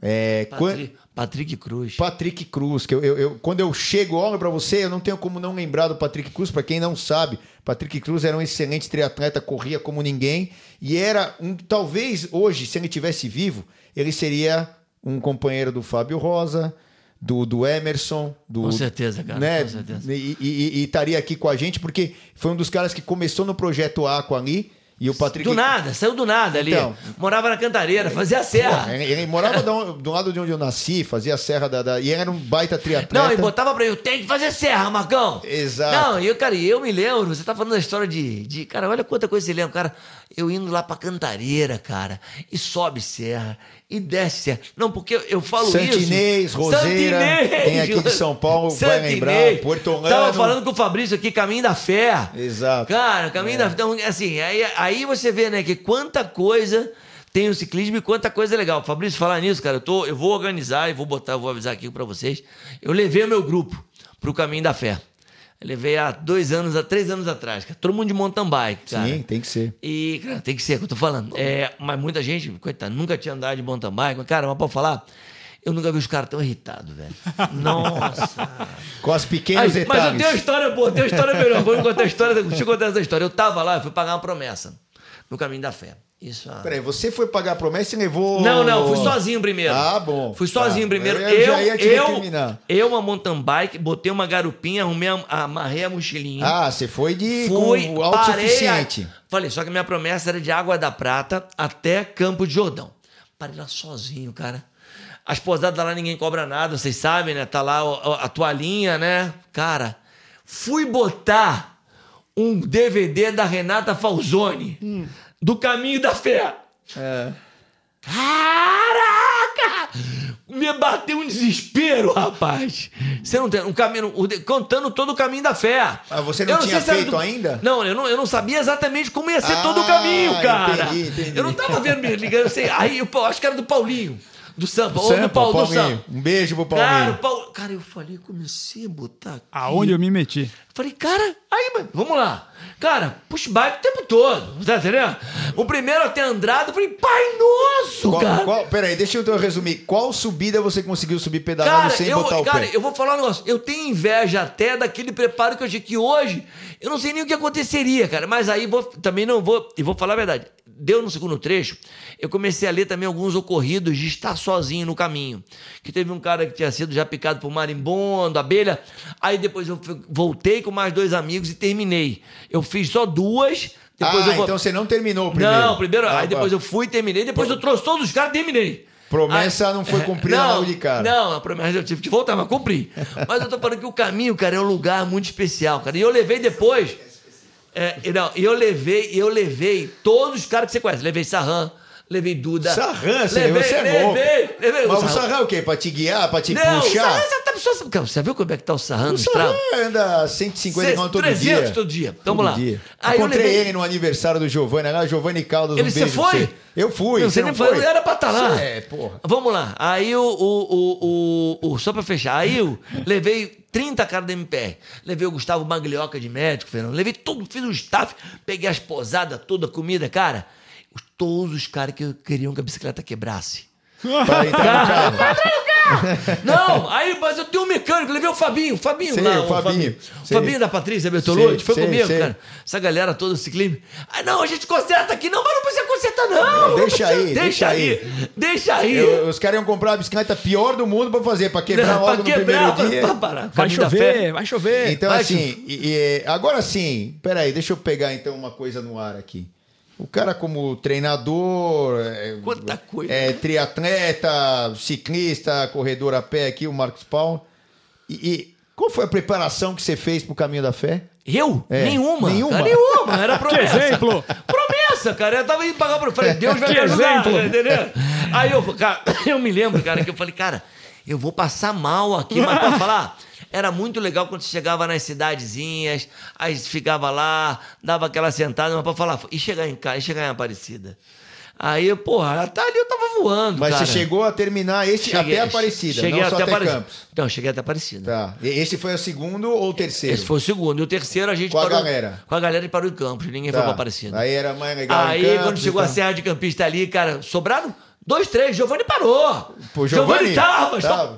S1: É, quan-
S2: Patri- Patrick Cruz.
S1: Patrick Cruz, que eu, eu- eu- quando eu chego, olho para você, eu não tenho como não lembrar do Patrick Cruz. Para quem não sabe, Patrick Cruz era um excelente triatleta, corria como ninguém e era um, talvez hoje, se ele tivesse vivo, ele seria um companheiro do Fábio Rosa, do, do Emerson, do
S2: Com certeza, cara,
S1: né?
S2: com certeza.
S1: E, e- e estaria aqui com a gente porque foi um dos caras que começou no projeto Aqua ali e o Patrick
S2: Do nada, saiu do nada ali.
S1: Então.
S2: Morava na Cantareira, fazia a serra.
S1: Ele, ele morava do, do lado de onde eu nasci, fazia a serra da, da- e era um baita triatleta.
S2: Não, e botava pra ele, tem que fazer serra, Marcão.
S1: Exato.
S2: Não, e eu, cara, eu me lembro, você tá falando da história de, de. Cara, olha quanta coisa você lembra, cara. Eu indo lá pra Cantareira, cara, e sobe serra, e desce serra. Não, porque eu, falo
S1: Santinês,
S2: isso.
S1: Roseira, tem aqui de São Paulo, vai lembrar, Portolano.
S2: Tava falando com o Fabrício aqui, Caminho da Fé.
S1: Exato.
S2: Cara, Caminho da Fé. Então, assim, aí, aí você vê, né, que quanta coisa tem o ciclismo e quanta coisa legal. Fabrício, falar nisso, cara, eu, tô, eu vou organizar e vou botar, vou avisar aqui pra vocês. Eu levei o meu grupo pro Caminho da Fé. Eu levei há dois anos, há três anos atrás, cara. Todo mundo de mountain bike, cara.
S1: Sim, tem que ser.
S2: E, cara, tem que ser, é o que eu tô falando. É, mas muita gente, coitado, nunca tinha andado de mountain bike. Mas, cara, mas pra falar, eu nunca vi os caras tão irritados, velho. Nossa.
S1: Com as pequenos
S2: Aí, mas eu tenho uma história boa, tenho uma história melhor. Vou contar a história, deixa eu contar essa história. Eu tava lá, eu fui pagar uma promessa no caminho da fé. Isso há-
S1: Peraí, você foi pagar a promessa e levou.
S2: Não, não, fui sozinho primeiro.
S1: Ah, bom.
S2: Fui sozinho
S1: Tá.
S2: primeiro.
S1: Eu
S2: Eu,
S1: já ia te
S2: eu, eu, uma mountain bike, botei uma garupinha, arrumei, a- amarrei a mochilinha.
S1: Ah, você foi de
S2: Fui,
S1: com
S2: parei.
S1: autossuficiente.
S2: a- Falei, só que minha promessa era de Água da Prata até Campo de Jordão. Parei lá sozinho, cara. As posadas lá ninguém cobra nada, vocês sabem, né? Tá lá o- a toalhinha, né? Cara, fui botar um DVD da Renata Falzoni,
S1: Hum.
S2: Do Caminho da Fé.
S1: É.
S2: Caraca! Me bateu um desespero, rapaz. Você não tem um caminho, contando todo o caminho da fé.
S1: Ah, você não
S2: Eu
S1: tinha feito ainda?
S2: Não, eu não, eu não sabia exatamente como ia ser todo o
S1: Ah,
S2: Paulinho,
S1: Ah,
S2: cara.
S1: entendi, entendi.
S2: Eu não tava vendo me ligando, eu sei. Aí eu acho que era do Paulinho. Do Sampa, ou do
S1: Sampa,
S2: Paulo, do. Sampa.
S1: Um beijo pro
S2: Cara,
S1: Paulinho.
S2: o Paulo, cara, eu falei, comecei a botar aqui.
S3: Aonde eu me meti?
S2: Falei, cara, aí, mano, vamos lá. Cara, push bike o tempo todo, tá entendendo? O primeiro até Andrade, eu falei, pai nosso,
S1: Qual,
S2: cara.
S1: qual, peraí, deixa eu então resumir. Qual subida você conseguiu subir pedalando
S2: Cara,
S1: sem
S2: eu,
S1: botar o
S2: cara
S1: pé?
S2: eu vou falar um negócio. Eu tenho inveja até daquele preparo que eu achei que hoje eu não sei nem o que aconteceria, cara. Mas aí vou, também não vou. E vou falar a verdade. Deu no segundo trecho, eu comecei a ler também alguns ocorridos de estar sozinho no caminho. Que teve um cara que tinha sido já picado por marimbondo, abelha. Aí depois eu voltei com mais dois amigos e terminei. Eu fiz só duas. Depois
S1: ah,
S2: eu
S1: então você não terminou o primeiro.
S2: Não, primeiro.
S1: Ah,
S2: aí depois
S1: tá.
S2: eu fui, terminei. Depois eu trouxe todos os caras e terminei.
S1: Promessa
S2: Aí-
S1: não foi cumprida
S2: não,
S1: logo de cara.
S2: Não, a promessa eu tive que voltar, mas cumpri. Mas eu tô falando que o caminho, cara, é um lugar muito especial, cara. E eu levei depois. É, não, eu levei, eu levei todos os caras que você conhece. Levei Sarran, levei Duda.
S1: Sarran, você,
S2: levei,
S1: você é
S2: levei,
S1: louco.
S2: levei,
S1: Mas o
S2: Sarran.
S1: Sarran é o quê? Pra te guiar, pra te
S2: Não, o
S1: puxar?
S2: Sarran, você, tá, você, cara, você viu como é que tá o Sarran no
S1: O
S2: estrada?
S1: Sarran anda 150 km todo
S2: 300
S1: dia.
S2: todo dia.
S1: Todo
S2: Vamos lá.
S1: dia.
S2: Aí eu
S1: Encontrei
S2: levei-
S1: ele no aniversário do Giovanni, lá, Giovanni Caldas,
S2: Ele,
S1: um
S2: você foi?
S1: Eu fui,
S2: Não,
S1: você não foi?
S2: foi, era pra estar lá.
S1: Você É, porra.
S2: Vamos lá. Aí o, o, o, o, o- Só pra fechar. Aí eu levei 30 caras da MPR. Levei o Gustavo Maglioca de médico, Fernando. Levei tudo, fiz um staff, peguei as posadas, toda a comida, cara. Todos os caras que queriam que a bicicleta quebrasse.
S1: Para entrar no carro.
S2: Não, aí, mas eu tenho um mecânico, levei o Fabinho, o Fabinho
S1: Sei,
S2: lá.
S1: o Fabinho,
S2: O
S1: sei.
S2: Fabinho da Patrícia Bertolucci, foi
S1: sei,
S2: comigo,
S1: sei.
S2: cara. Essa galera toda, o ciclismo. Ah, não, a gente conserta aqui. Não, mas não precisa consertar, não. não
S1: Deixa
S2: precisa.
S1: aí,
S2: Deixa,
S1: deixa
S2: aí. Deixa aí.
S1: Eu- os caras iam comprar a bicicleta pior do mundo pra fazer, pra quebrar
S2: Não,
S1: logo
S2: pra
S1: no
S2: quebrar,
S1: primeiro dia.
S2: pra- pra parar.
S3: Vai chover, vai chover.
S1: Então,
S2: Vai,
S1: assim, e- e, agora sim, peraí, deixa eu pegar então uma coisa no ar aqui. O cara, como treinador, é,
S2: Quanta coisa.
S1: é triatleta, ciclista, corredor a pé aqui, o Marcos Paulo. E, e qual foi a preparação que você fez pro caminho da fé?
S2: Eu?
S1: É.
S2: Nenhuma.
S1: Nenhuma?
S2: Cara, nenhuma. Era promessa.
S3: exemplo?
S2: Promessa, cara. Eu tava indo pagar pro. Falei, Deus vai
S3: Que
S2: me ajudar,
S3: exemplo?
S2: entendeu? Aí eu, cara, eu me lembro, cara, que eu falei, cara, eu vou passar mal aqui, mas pra falar. Era muito legal quando você chegava nas cidadezinhas, aí ficava lá, dava aquela sentada, mas pra falar, e chegar em casa, e chegar em Aparecida. Aí, porra, até ali eu tava voando.
S1: Mas
S2: cara.
S1: você chegou a terminar esse
S2: Cheguei-
S1: até Aparecida,
S2: cheguei
S1: não
S2: até
S1: até
S2: Aparecida.
S1: Campos.
S2: Não, cheguei até Aparecida.
S1: Tá. E Esse foi o segundo ou o terceiro?
S2: Esse foi o segundo. E o terceiro a gente
S1: Com a
S2: parou.
S1: galera.
S2: Com a galera e parou em Campos. Ninguém
S1: Tá.
S2: foi pra Aparecida.
S1: Aí era mais legal.
S2: Aí,
S1: Campos
S2: quando chegou a
S1: tal.
S2: Serra de Campista ali, cara, sobraram dois, três. Giovanni parou.
S1: Pô, Giovanni?
S2: tava.
S1: Tava.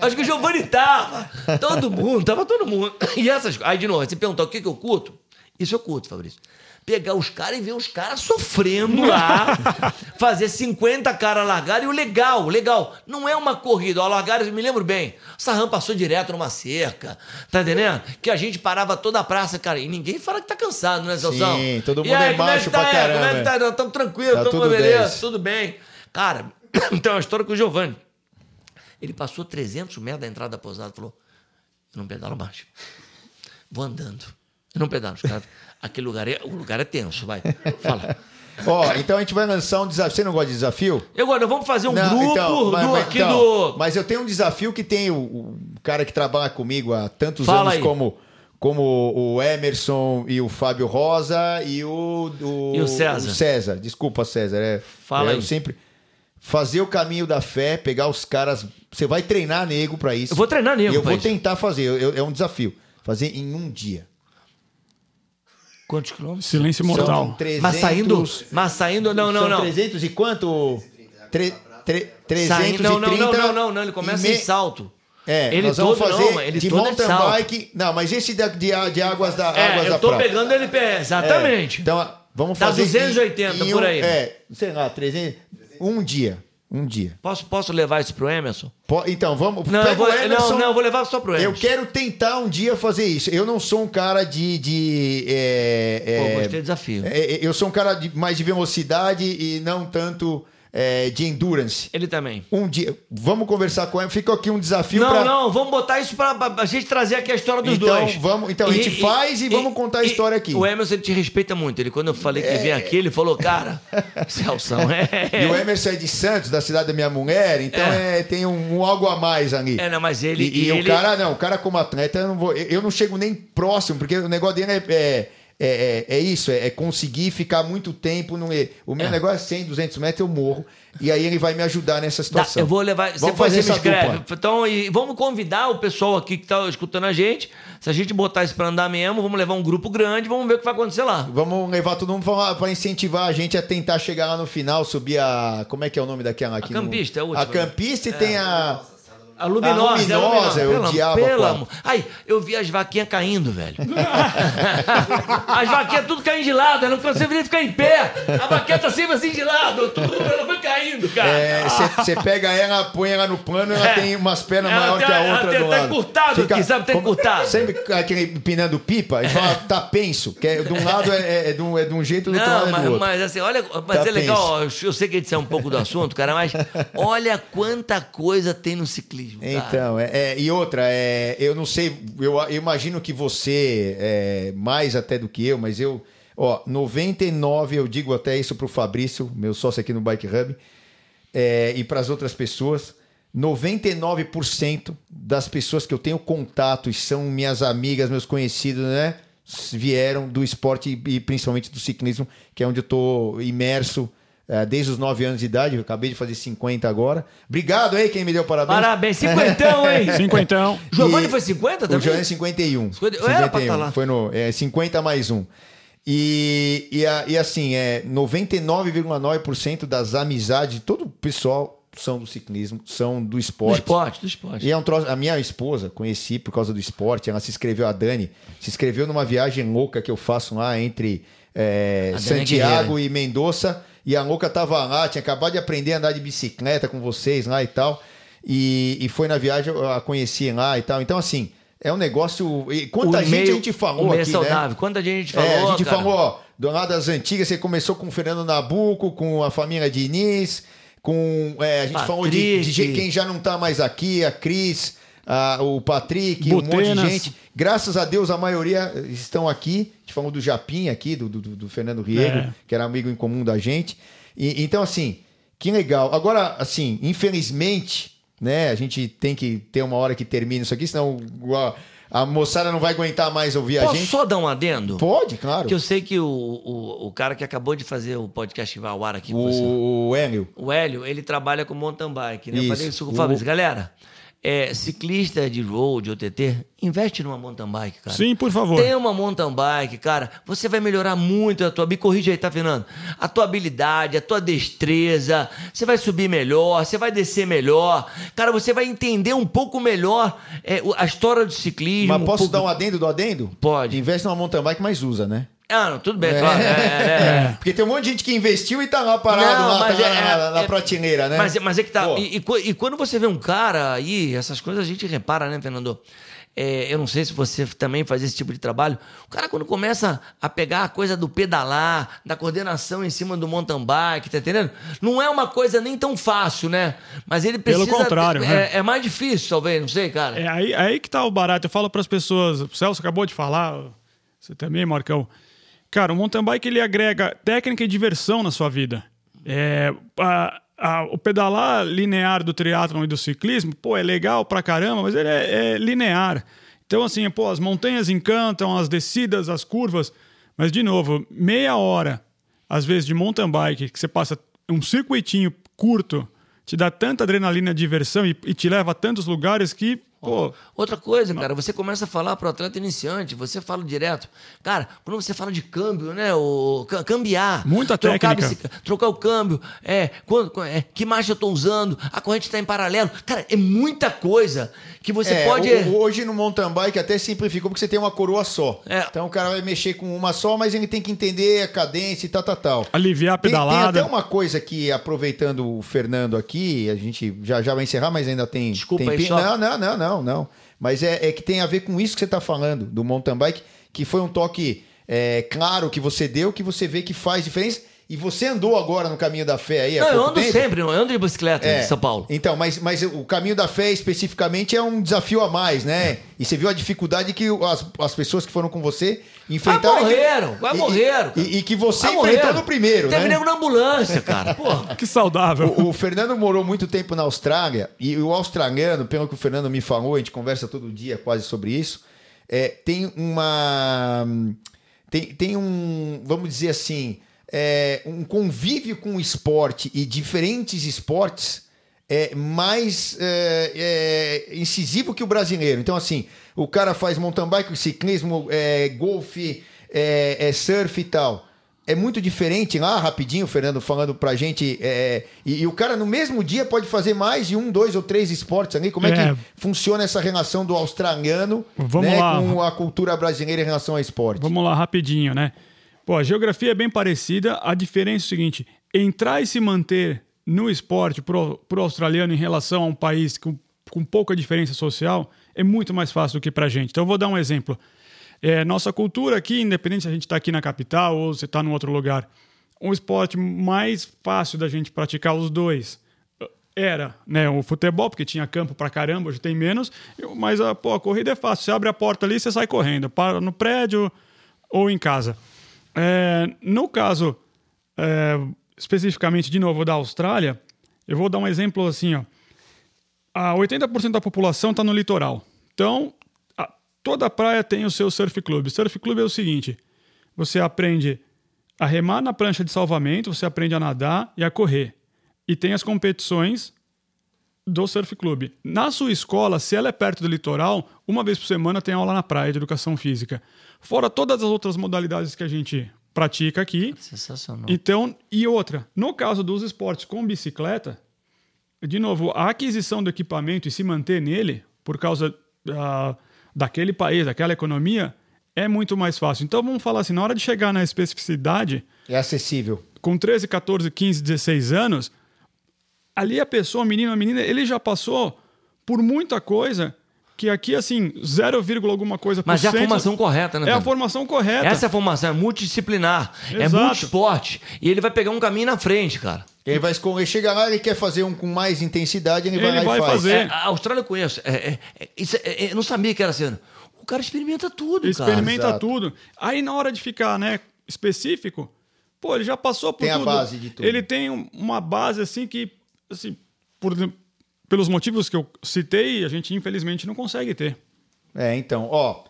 S2: Acho que o Giovanni tava. Todo mundo, tava todo mundo. E essas Aí, de novo, você perguntar o que, que eu curto? Isso eu curto, Fabrício. Pegar os caras e ver os caras sofrendo lá. fazer 50 caras largar. E o legal, o legal, não é uma corrida. Ó, largaram, eu me lembro bem. O Sarram passou direto numa cerca. Tá entendendo? Que a gente parava toda a praça, cara. E ninguém fala que tá cansado, né, Celção?
S1: Sim, todo
S2: E
S1: mundo
S2: aí,
S1: é
S2: é
S1: macho
S2: tá?
S1: pra
S2: É, Como é
S1: caramba,
S2: que tá? Não, Tamo tranquilo,
S1: Tá
S2: tamo
S1: tudo
S2: beleza,
S1: 10.
S2: tudo bem. Cara, tem uma história com o Giovanni. Ele passou 300 metros da entrada da pousada e falou: Eu não pedalo mais. Vou andando. Eu não pedalo. Os caras, aquele lugar é, o lugar é tenso, vai. Fala.
S1: Ó, então a gente vai lançar um desafio. Você não gosta de desafio?
S2: E agora, vamos fazer um
S1: Não,
S2: grupo
S1: então, mas,
S2: do,
S1: mas,
S2: aqui
S1: então,
S2: do.
S1: mas eu tenho um desafio que tem o, o cara que trabalha comigo há tantos
S2: Fala
S1: anos
S2: aí.
S1: como como o Emerson e o Fábio Rosa e o, o,
S2: E o César.
S1: César. Desculpa, César. É,
S2: Fala
S1: eu
S2: aí.
S1: sempre fazer o caminho da fé, pegar os caras. Você vai treinar nego pra isso.
S2: Eu vou treinar nego
S1: E eu
S2: pra
S1: vou
S2: isso.
S1: tentar fazer. Eu- eu- é um desafio. Fazer em um dia.
S2: Quantos quilômetros?
S3: Silêncio mortal.
S1: São 300,
S2: Mas saindo. Mas saindo. Não, não,
S1: são
S2: não.
S1: 300 e quanto? Tre, tre, 330
S2: Saindo, não, não, não, não, não, não. Ele começa
S1: e me-
S2: em salto.
S1: É,
S2: ele
S1: nós vamos
S2: todo,
S1: fazer
S2: não, ele
S1: de
S2: é
S1: mountain bike. Não, mas esse da- de, de águas da
S2: É,
S1: águas
S2: eu
S1: da
S2: tô
S1: prata.
S2: pegando ele pé, exatamente.
S1: É, então, vamos
S2: Dá
S1: fazer
S2: 280
S1: em
S2: por
S1: um-
S2: aí.
S1: É, sei lá, 300, um dia, um dia.
S2: Posso, posso levar isso pro Emerson?
S1: Po- Então, vamos,
S2: Não, eu vou,
S1: Emerson.
S2: não, não, eu vou levar só pro
S1: Eu
S2: Emerson.
S1: quero tentar um dia fazer isso. Eu não sou um cara de. de é,
S2: Pô,
S1: é,
S2: gostei do desafio.
S1: é, eu sou um cara de, mais de velocidade e não tanto é, de endurance.
S2: Ele também.
S1: Um dia. Vamos conversar com ele. Fica aqui um desafio
S2: Não,
S1: pra.
S2: não, vamos botar isso pra, pra, a gente trazer aqui a história dos
S1: Então,
S2: dois.
S1: vamos- então, a gente faz e vamos contar a história aqui.
S2: O Emerson ele te respeita muito. Ele, quando eu falei que vem aqui, ele falou, cara, Celção, é.
S1: E o Emerson é de Santos, da cidade da minha mulher, então é, tem um, um algo a mais ali.
S2: É, não, mas ele.
S1: E, e
S2: ele-
S1: o cara, não, o cara como atleta, eu não, vou, eu não chego nem próximo, porque o negócio dele é, é, é, é, é isso, é, é conseguir ficar muito tempo. No, o meu
S2: É.
S1: negócio é 100, 200 metros, eu morro. E aí ele vai me ajudar nessa
S2: Dá,
S1: situação.
S2: eu vou levar.
S1: Vamos
S2: você
S1: fazer
S2: você
S1: essa
S2: escreve. Então, e vamos convidar o pessoal aqui que tá escutando a gente. Se a gente botar isso pra andar mesmo, vamos levar um grupo grande, vamos ver o que vai acontecer lá.
S1: Vamos levar todo mundo pra incentivar a gente a tentar chegar lá no final, subir a. Como é que é o nome daquela aqui? no-
S2: campista, é a última,
S1: A campista e tem a.
S2: A luminosa,
S1: A luminosa,
S2: é a
S1: eu
S2: pelo, amor. Ai, eu vi as vaquinhas caindo, velho. as vaquinhas tudo caindo de lado, ela não conseguia ficar em pé. A vaquinha tá sempre assim de lado, tudo, ela foi caindo, cara.
S1: Você pega ela, põe ela no plano, ela
S2: É.
S1: tem umas pernas
S2: Ela
S1: maiores
S2: tem-
S1: que a
S2: ela
S1: outra
S2: tem-
S1: do
S2: tá
S1: lado.
S2: encurtado aqui, sabe? Tá
S1: como-
S2: encurtado.
S1: Sempre aquele empinando pipa, ele fala, tá penso. Que é, de um lado é, é de, um, é de um jeito, do outro
S2: Não,
S1: lado é
S2: mas,
S1: do outro.
S2: mas assim, olha, mas
S1: Tá
S2: é legal, ó, eu sei que a gente saiu um pouco do assunto, cara, mas olha quanta coisa tem no ciclismo. Cara.
S1: Então, é, é, e outra, é, eu não sei, eu, eu imagino que você, é, mais até do que eu, mas eu, ó, 99, eu digo até isso pro Fabrício, meu sócio aqui no Bike Hub, é, e para as outras pessoas, 99% das pessoas que eu tenho contato e são minhas amigas, meus conhecidos, né, vieram do esporte e principalmente do ciclismo, que é onde eu tô imerso. É, Desde os 9 anos de idade, eu acabei de fazer 50 agora. Obrigado aí quem me deu parabéns.
S2: Parabéns, cinquentão, hein?
S3: Cinquentão.
S2: Giovanni foi 50
S1: O
S2: também?
S1: Giovanni é 51.
S2: 50 eu era pra tá lá.
S1: Foi no é, 50 mais um. E, e, e assim, é 99,9% das amizades de todo o pessoal são do ciclismo, são do
S2: Do
S1: esporte.
S2: esporte, do esporte.
S1: E é um troço, a minha esposa, conheci por causa do esporte, ela se inscreveu, a Dani, se inscreveu numa viagem louca que eu faço lá entre é,
S2: é
S1: Santiago
S2: guerreira.
S1: e Mendoza. E a louca tava lá, tinha acabado de aprender a andar de bicicleta com vocês lá e tal. E, e foi na viagem, eu a conheci lá e tal. Então, assim, é um negócio. e Quanta
S2: O
S1: gente
S2: meio-
S1: a gente falou
S2: o meio
S1: aqui,
S2: saudável.
S1: né?
S2: Quanta gente falou,
S1: É, a gente
S2: cara.
S1: falou, ó, do lado das antigas, você começou com o Fernando Nabuco, com a família Diniz, com. é, a gente falou de, de
S2: Patrick.
S1: gente- quem já não tá mais aqui, a Cris, a- o Patrick, um monte de
S3: Butenas.
S1: gente. Graças a Deus, a maioria estão aqui. A gente falou do Japim aqui, do, do, do Fernando Riego,
S3: É.
S1: que era amigo em comum da gente. E, então, assim, que legal. Agora, assim, infelizmente, né, a gente tem que ter uma hora que termine isso aqui, senão a, a moçada não vai aguentar mais ouvir a
S2: Posso
S1: gente.
S2: só dar um adendo?
S1: Pode, claro.
S2: Que eu sei que o, o, o cara que acabou de fazer o podcast que vai ao ar aqui com você,
S1: O Hélio.
S2: o Hélio, ele trabalha com mountain bike, né? Eu
S1: Isso.
S2: falei isso com o
S1: O-
S2: Fabrício. Galera, é, ciclista de road, OTT, investe numa mountain bike, cara.
S3: Sim, por favor.
S2: Tem uma mountain bike, cara, você vai melhorar muito a tua... Me corrige aí, tá, Fernando? A tua habilidade, a tua destreza, você vai subir melhor, você vai descer melhor. Cara, você vai entender um pouco melhor é, a história do ciclismo.
S1: Mas posso
S2: um pouco-
S1: dar um adendo do adendo?
S2: Pode.
S1: Investe numa mountain bike, mas usa, né?
S2: Ah, não, tudo bem, claro. é, é, é.
S1: Porque tem um monte de gente que investiu e tá lá parado,
S2: Não,
S1: lá, tá lá
S2: é-
S1: na, na- na
S2: é-
S1: prateleira, né?
S2: Mas, é- mas é que tá. E, e e quando você vê um cara aí, essas coisas a gente repara, né, Fernando? É, eu não sei se você também faz esse tipo de trabalho. O cara, quando começa a pegar a coisa do pedalar, da coordenação em cima do mountain bike, tá entendendo? Não é uma coisa nem tão fácil, né? Mas ele
S3: Pelo
S2: precisa.
S3: contrário,
S2: é,
S3: né?
S2: é mais difícil, talvez, não sei, cara.
S3: É aí, aí que tá o barato. Eu falo para as pessoas, o Celso acabou de falar, você também, Marcão. Cara, o mountain bike ele agrega técnica e diversão na sua vida. É, a- a- o pedalar linear do triatlon e do ciclismo, pô, é legal pra caramba, mas ele é, é linear. Então, assim, pô, as montanhas encantam, as descidas, as curvas, mas, de novo, meia hora, às vezes, de mountain bike, que você passa um circuitinho curto, te dá tanta adrenalina, diversão e, e te leva a tantos lugares que, pô,
S2: Outra coisa, cara, você começa a falar pro atleta iniciante, você fala direto. Cara, quando você fala de câmbio, né? O, ca- cambiar.
S3: Muita
S2: trocar
S3: técnica.
S2: trocar o câmbio. É, quando, é, que marcha eu tô usando? A corrente está em paralelo. Cara, é muita coisa que você
S1: É,
S2: pode.
S1: o- o- hoje no mountain bike até simplificou porque você tem uma coroa só.
S2: É.
S1: Então o cara vai mexer com uma só, mas ele tem que entender a cadência e tal, tal, tal.
S3: aliviar a
S1: Tem, tem
S3: pedalada.
S1: até uma coisa que, aproveitando o Fernando aqui, a gente já, já vai encerrar, mas ainda tem.
S2: Desculpa
S1: tem
S2: aí, só.
S1: Não, não, não, não, não. Mas é, é que tem a ver com isso que você está falando, do mountain bike, que foi um toque é, claro que você deu, que você vê que faz diferença. E você andou agora no caminho da fé aí há
S2: Não, eu ando
S1: tempo?
S2: sempre, eu ando de bicicleta
S1: É.
S2: em São Paulo.
S1: Então, mas, mas o caminho da fé especificamente é um desafio a mais, né? E você viu a dificuldade que as, as pessoas que foram com você enfrentaram. Que-
S2: morreram,
S1: e-
S2: morreram,
S1: E, e que você
S2: Quase
S1: enfrentou
S2: morreram.
S1: no primeiro,
S2: Teve
S1: né?
S2: nego na ambulância, cara. Pô.
S3: Que saudável.
S1: O, o Fernando morou muito tempo na Austrália e o australiano, pelo que o Fernando me falou, a gente conversa todo dia quase sobre isso, é, tem uma tem, tem um, vamos dizer assim, é, um convívio com o esporte e diferentes esportes é mais é, é, incisivo que o brasileiro. Então, assim, o cara faz mountain bike, ciclismo, é, golfe, é, é surf e tal é muito diferente lá, rapidinho, Fernando falando pra gente. É, e, e, o cara no mesmo dia pode fazer mais de um, dois ou três esportes ali. Como é, é. que funciona essa relação do australiano né, com a cultura brasileira em relação ao esporte?
S3: Vamos lá, rapidinho, né? Pô, a geografia é bem parecida. A diferença é o seguinte: entrar e se manter no esporte pro, pro australiano em relação a um país com, com pouca diferença social é muito mais fácil do que pra gente. Então, eu vou dar um exemplo. É, nossa cultura aqui, independente se a gente está aqui na capital ou se está em outro lugar, um esporte mais fácil da gente praticar os dois era né, o futebol, porque tinha campo pra caramba, hoje tem menos, mas a, pô, a corrida é fácil. Você abre a porta ali, você sai correndo, para no prédio ou em casa. É, no caso, é, especificamente, de novo, da Austrália, eu vou dar um exemplo assim, ó. A 80% da população está no litoral. Então, Toda praia tem o seu surf club. Surf club é o seguinte: você aprende a remar na prancha de salvamento, você aprende a nadar e a correr. E tem as competições do surf club. Na sua escola, se ela é perto do litoral, uma vez por semana tem aula na praia de educação física. Fora todas as outras modalidades que a gente pratica aqui.
S2: Sensacional.
S3: Então, e outra, no caso dos esportes com bicicleta, de novo, a aquisição do equipamento e se manter nele, por causa. Uh, daquele país, daquela economia, é muito mais fácil. Então vamos falar assim, na hora de chegar na especificidade.
S1: É acessível.
S3: Com 13, 14, 15, 16 anos, ali a pessoa, o menino, a menina, ele já passou por muita coisa que aqui, assim, 0, alguma coisa por
S2: Mas é a formação correta, né?
S3: É a formação correta.
S2: Essa é a formação, é multidisciplinar, é Exato. é multisporte. E ele vai pegar um caminho na frente, cara.
S1: Ele vai escolher, chega lá, ele quer fazer um com mais intensidade, ele, ele vai lá vai e faz. Fazer.
S2: É, a Austrália eu conheço. É, é, é isso, é, eu não sabia que era assim. O cara experimenta tudo,
S3: experimenta
S2: cara.
S3: tudo. Aí na hora de ficar, né, específico, pô, ele já passou por
S1: tem
S3: tudo.
S1: Tem a base de tudo.
S3: Ele tem uma base assim que, assim, por, pelos motivos que eu citei, a gente infelizmente não consegue ter.
S1: É, então, ó.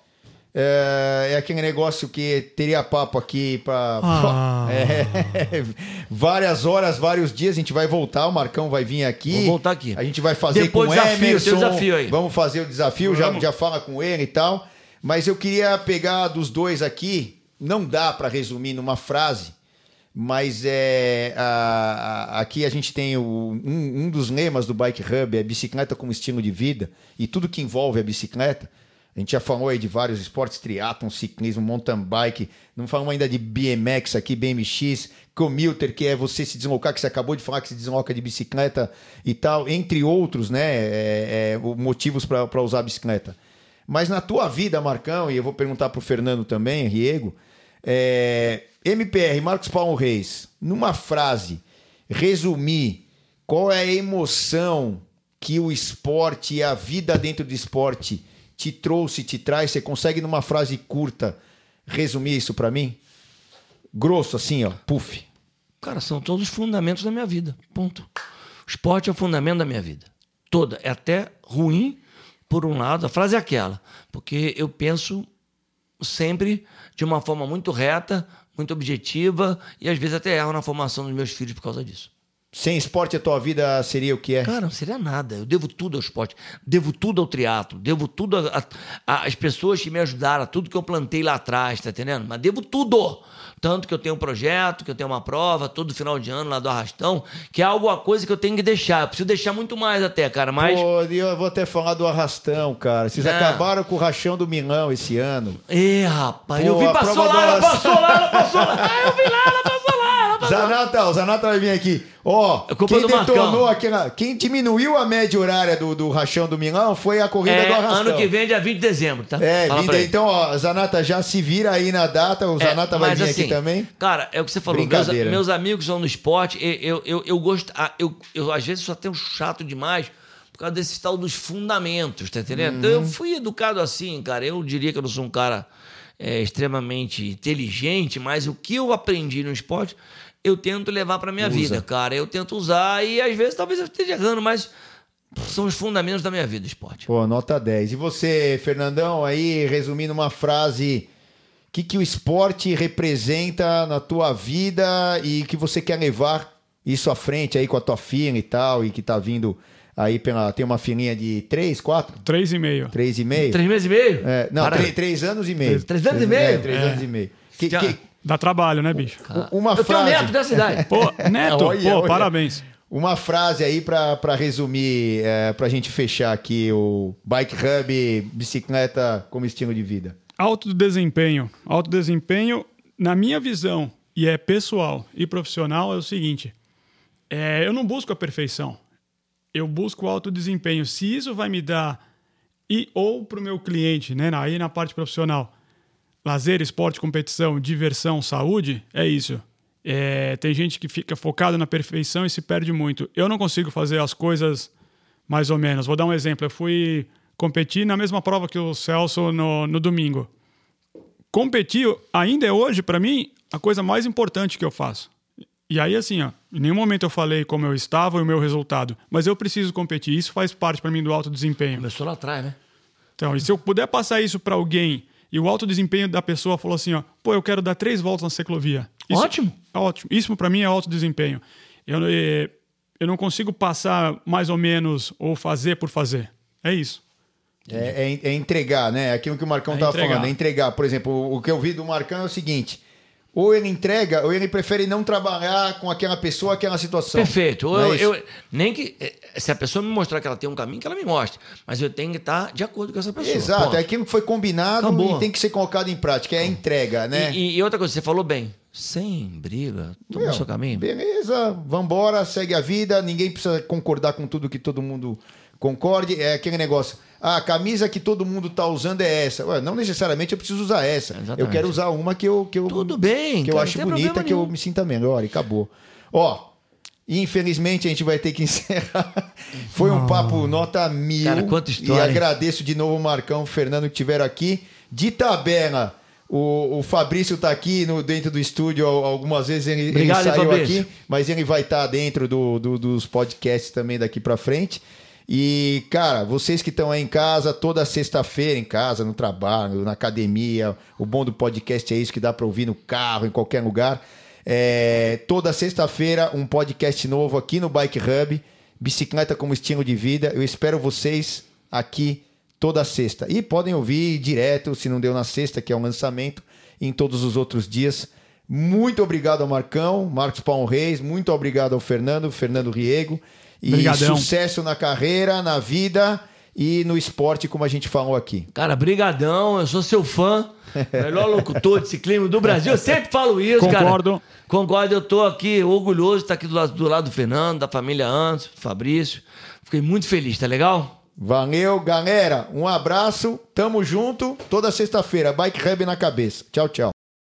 S1: É, é, aquele negócio que teria papo aqui para
S3: ah.
S1: é, várias horas, vários dias. A gente vai voltar, o Marcão vai vir aqui.
S2: Vou voltar aqui.
S1: A gente vai fazer
S2: Depois
S1: com
S2: o desafio,
S1: Emerson.
S2: desafio aí.
S1: Vamos fazer o desafio, já, já fala com ele e tal. Mas eu queria pegar dos dois aqui. Não dá para resumir numa frase, mas é a, a, aqui a gente tem o, um, um dos lemas do Bike Hub é bicicleta como estilo de vida e tudo que envolve a bicicleta. A gente já falou aí de vários esportes, triatlon, ciclismo, mountain bike. Não falamos ainda de BMX aqui, BMX, commuter, que é você se deslocar, que você acabou de falar que se desloca de bicicleta e tal, entre outros, né? É, é, motivos para usar a bicicleta. Mas na tua vida, Marcão, e eu vou perguntar para o Fernando também, Riego, é, MPR, Marcos Paulo Reis, numa frase, resumir qual é a emoção que o esporte e a vida dentro do esporte te trouxe, te traz? Você consegue, numa frase curta, resumir isso para mim? Grosso, assim, ó, puff.
S2: Cara, são todos os fundamentos da minha vida. Ponto. O esporte é o fundamento da minha vida. Toda. É até ruim, por um lado, a frase é aquela, porque eu penso sempre de uma forma muito reta, muito objetiva e às vezes até erro na formação dos meus filhos por causa disso.
S1: Sem esporte a tua vida seria o que é?
S2: Cara, não seria nada. Eu devo tudo ao esporte, devo tudo ao triatlo, devo tudo às pessoas que me ajudaram, a tudo que eu plantei lá atrás, tá entendendo? Mas devo tudo. Tanto que eu tenho um projeto, que eu tenho uma prova todo final de ano lá do Arrastão, que é alguma coisa que eu tenho que deixar. Eu preciso deixar muito mais até, cara. Mas.
S1: Pô, eu vou até falar do Arrastão, cara. Vocês é. acabaram com o rachão do Milão esse ano.
S2: Ê, rapaz, Pô, eu vi, passou lá, ela passou lá, ela passou lá. Ah, eu vi lá, ela passou lá, ela passou lá.
S1: Zanata, o Zanata vai vir aqui. Ó, oh, quem detonou aquela. Quem diminuiu a média horária do, do rachão do Milão foi a corrida
S2: é,
S1: do Arrastão.
S2: Ano que vem, dia 20 de dezembro, tá?
S1: É, vindo, então, ó, Zanata, já se vira aí na data. O é, Zanata vai vir assim, aqui também.
S2: Cara, é o que você falou. Meus, meus amigos são no esporte. Eu, eu, eu, eu gosto. Eu, eu, às vezes, só tenho chato demais por causa desse tal dos fundamentos, tá entendendo? Uhum. Eu fui educado assim, cara. Eu diria que eu não sou um cara é, extremamente inteligente, mas o que eu aprendi no esporte eu tento levar para minha Usa. vida, cara. Eu tento usar e às vezes talvez eu esteja errando, mas são os fundamentos da minha vida, esporte.
S1: Pô, nota 10. E você, Fernandão, aí resumindo uma frase que, que o esporte representa na tua vida e que você quer levar isso à frente aí com a tua filha e tal, e que tá vindo aí pela. Tem uma filhinha de três, quatro?
S3: Três e meio.
S1: Três e meio?
S2: Três meses e meio?
S1: É, não,
S2: Para.
S1: três, três anos e meio.
S2: Três- três anos e meio?
S1: É, três
S3: É.
S1: anos e meio. Que- que-
S3: Dá trabalho, né, bicho?
S1: uma
S2: Eu tenho
S1: frase.
S2: neto dessa idade.
S3: Pô, Neto,
S1: Olha,
S3: pô,
S1: olha.
S3: parabéns.
S1: Uma frase aí pra pra resumir, é, pra gente fechar aqui o Bike Hub, bicicleta como estilo de vida.
S3: Alto desempenho. Alto desempenho, na minha visão, e é pessoal e profissional, é o seguinte: é, eu não busco a perfeição. Eu busco alto desempenho. Se isso vai me dar, e ou para o meu cliente, né, aí na parte profissional, lazer, esporte, competição, diversão, saúde, é isso. É, tem gente que fica focada na perfeição e se perde muito. Eu não consigo fazer as coisas mais ou menos. Vou dar um exemplo. Eu fui competir na mesma prova que o Celso no, no domingo. Competir ainda é hoje, para mim, a coisa mais importante que eu faço. E aí, assim, ó, em nenhum momento eu falei como eu estava e o meu resultado. Mas eu preciso competir. Isso faz parte para mim do alto desempenho.
S2: Começou lá atrás, né?
S3: Então, e se eu puder passar isso para alguém e o alto desempenho da pessoa falou assim, ó, pô, eu quero dar três voltas na ciclovia. Isso-
S2: Ótimo.
S3: Ótimo. Isso para mim é alto desempenho. Eu, eh, eu não consigo passar mais ou menos ou fazer por fazer. É isso.
S1: É, é- é entregar, né? Aquilo que o Marcão
S3: É
S1: tava
S3: entregar.
S1: falando, é entregar. Por exemplo, o- o que eu vi do Marcão é o seguinte: ou ele entrega, ou ele prefere não trabalhar com aquela pessoa, aquela situação.
S2: Perfeito.
S1: Não é
S2: eu, eu- nem que. eh, Se a pessoa me mostrar que ela tem um caminho, que ela me mostre. Mas eu tenho que estar de acordo com essa pessoa.
S1: Exato,
S2: Ponto.
S1: é aquilo que foi combinado
S2: Acabou.
S1: e tem que ser colocado em prática, é a entrega, né?
S2: E, e outra coisa, você falou bem. Sem briga, toma o
S1: Meu,
S2: seu caminho.
S1: Beleza, vambora, segue a vida, ninguém precisa concordar com tudo que todo mundo concorde. É aquele negócio. Ah, a camisa que todo mundo tá usando é essa. Ué, não necessariamente eu preciso usar essa.
S2: Exatamente.
S1: Eu quero usar uma que eu. Que eu
S2: Tudo bem,
S1: Que eu acho bonita, que eu me sinta melhor e acabou. Ó. Infelizmente a gente vai ter que encerrar. Foi um papo nota mil.
S2: Cara, quanta
S1: E
S2: história, hein?
S1: agradeço de novo o Marcão, o Fernando que estiveram aqui. De tabela, o, o Fabrício tá aqui no, dentro do estúdio al- algumas vezes. Ele, ele
S2: Obrigado, hein,
S1: saiu
S2: Fabrício?
S1: aqui, mas ele vai estar dentro do, do- dos podcasts também daqui pra frente. E, cara, vocês que estão aí em casa, toda sexta-feira em casa, no trabalho, na academia, o bom do podcast é isso que dá pra ouvir no carro, em qualquer lugar. É, toda sexta-feira, um podcast novo aqui no Bike Hub, bicicleta como estilo de vida. Eu espero vocês aqui toda sexta. E podem ouvir direto, se não deu na sexta, que é o lançamento, em todos os outros dias. Muito obrigado ao Marcão, Marcos Paulo Reis, muito obrigado ao Fernando, Fernando Riego. E
S3: Brigadão.
S1: sucesso na carreira, na vida e no esporte, como a gente falou aqui.
S2: Cara, brigadão, eu sou seu fã. Melhor locutor de ciclismo do Brasil. Eu sempre falo isso, cara.
S3: Concordo.
S2: Concordo, eu tô aqui orgulhoso de estar aqui do lado, do lado do Fernando, da família Anderson, do Fabrício. Fiquei muito feliz, tá legal?
S1: Valeu, galera. Um abraço. Tamo junto. Toda sexta-feira. Bike Hub na cabeça. Tchau, tchau.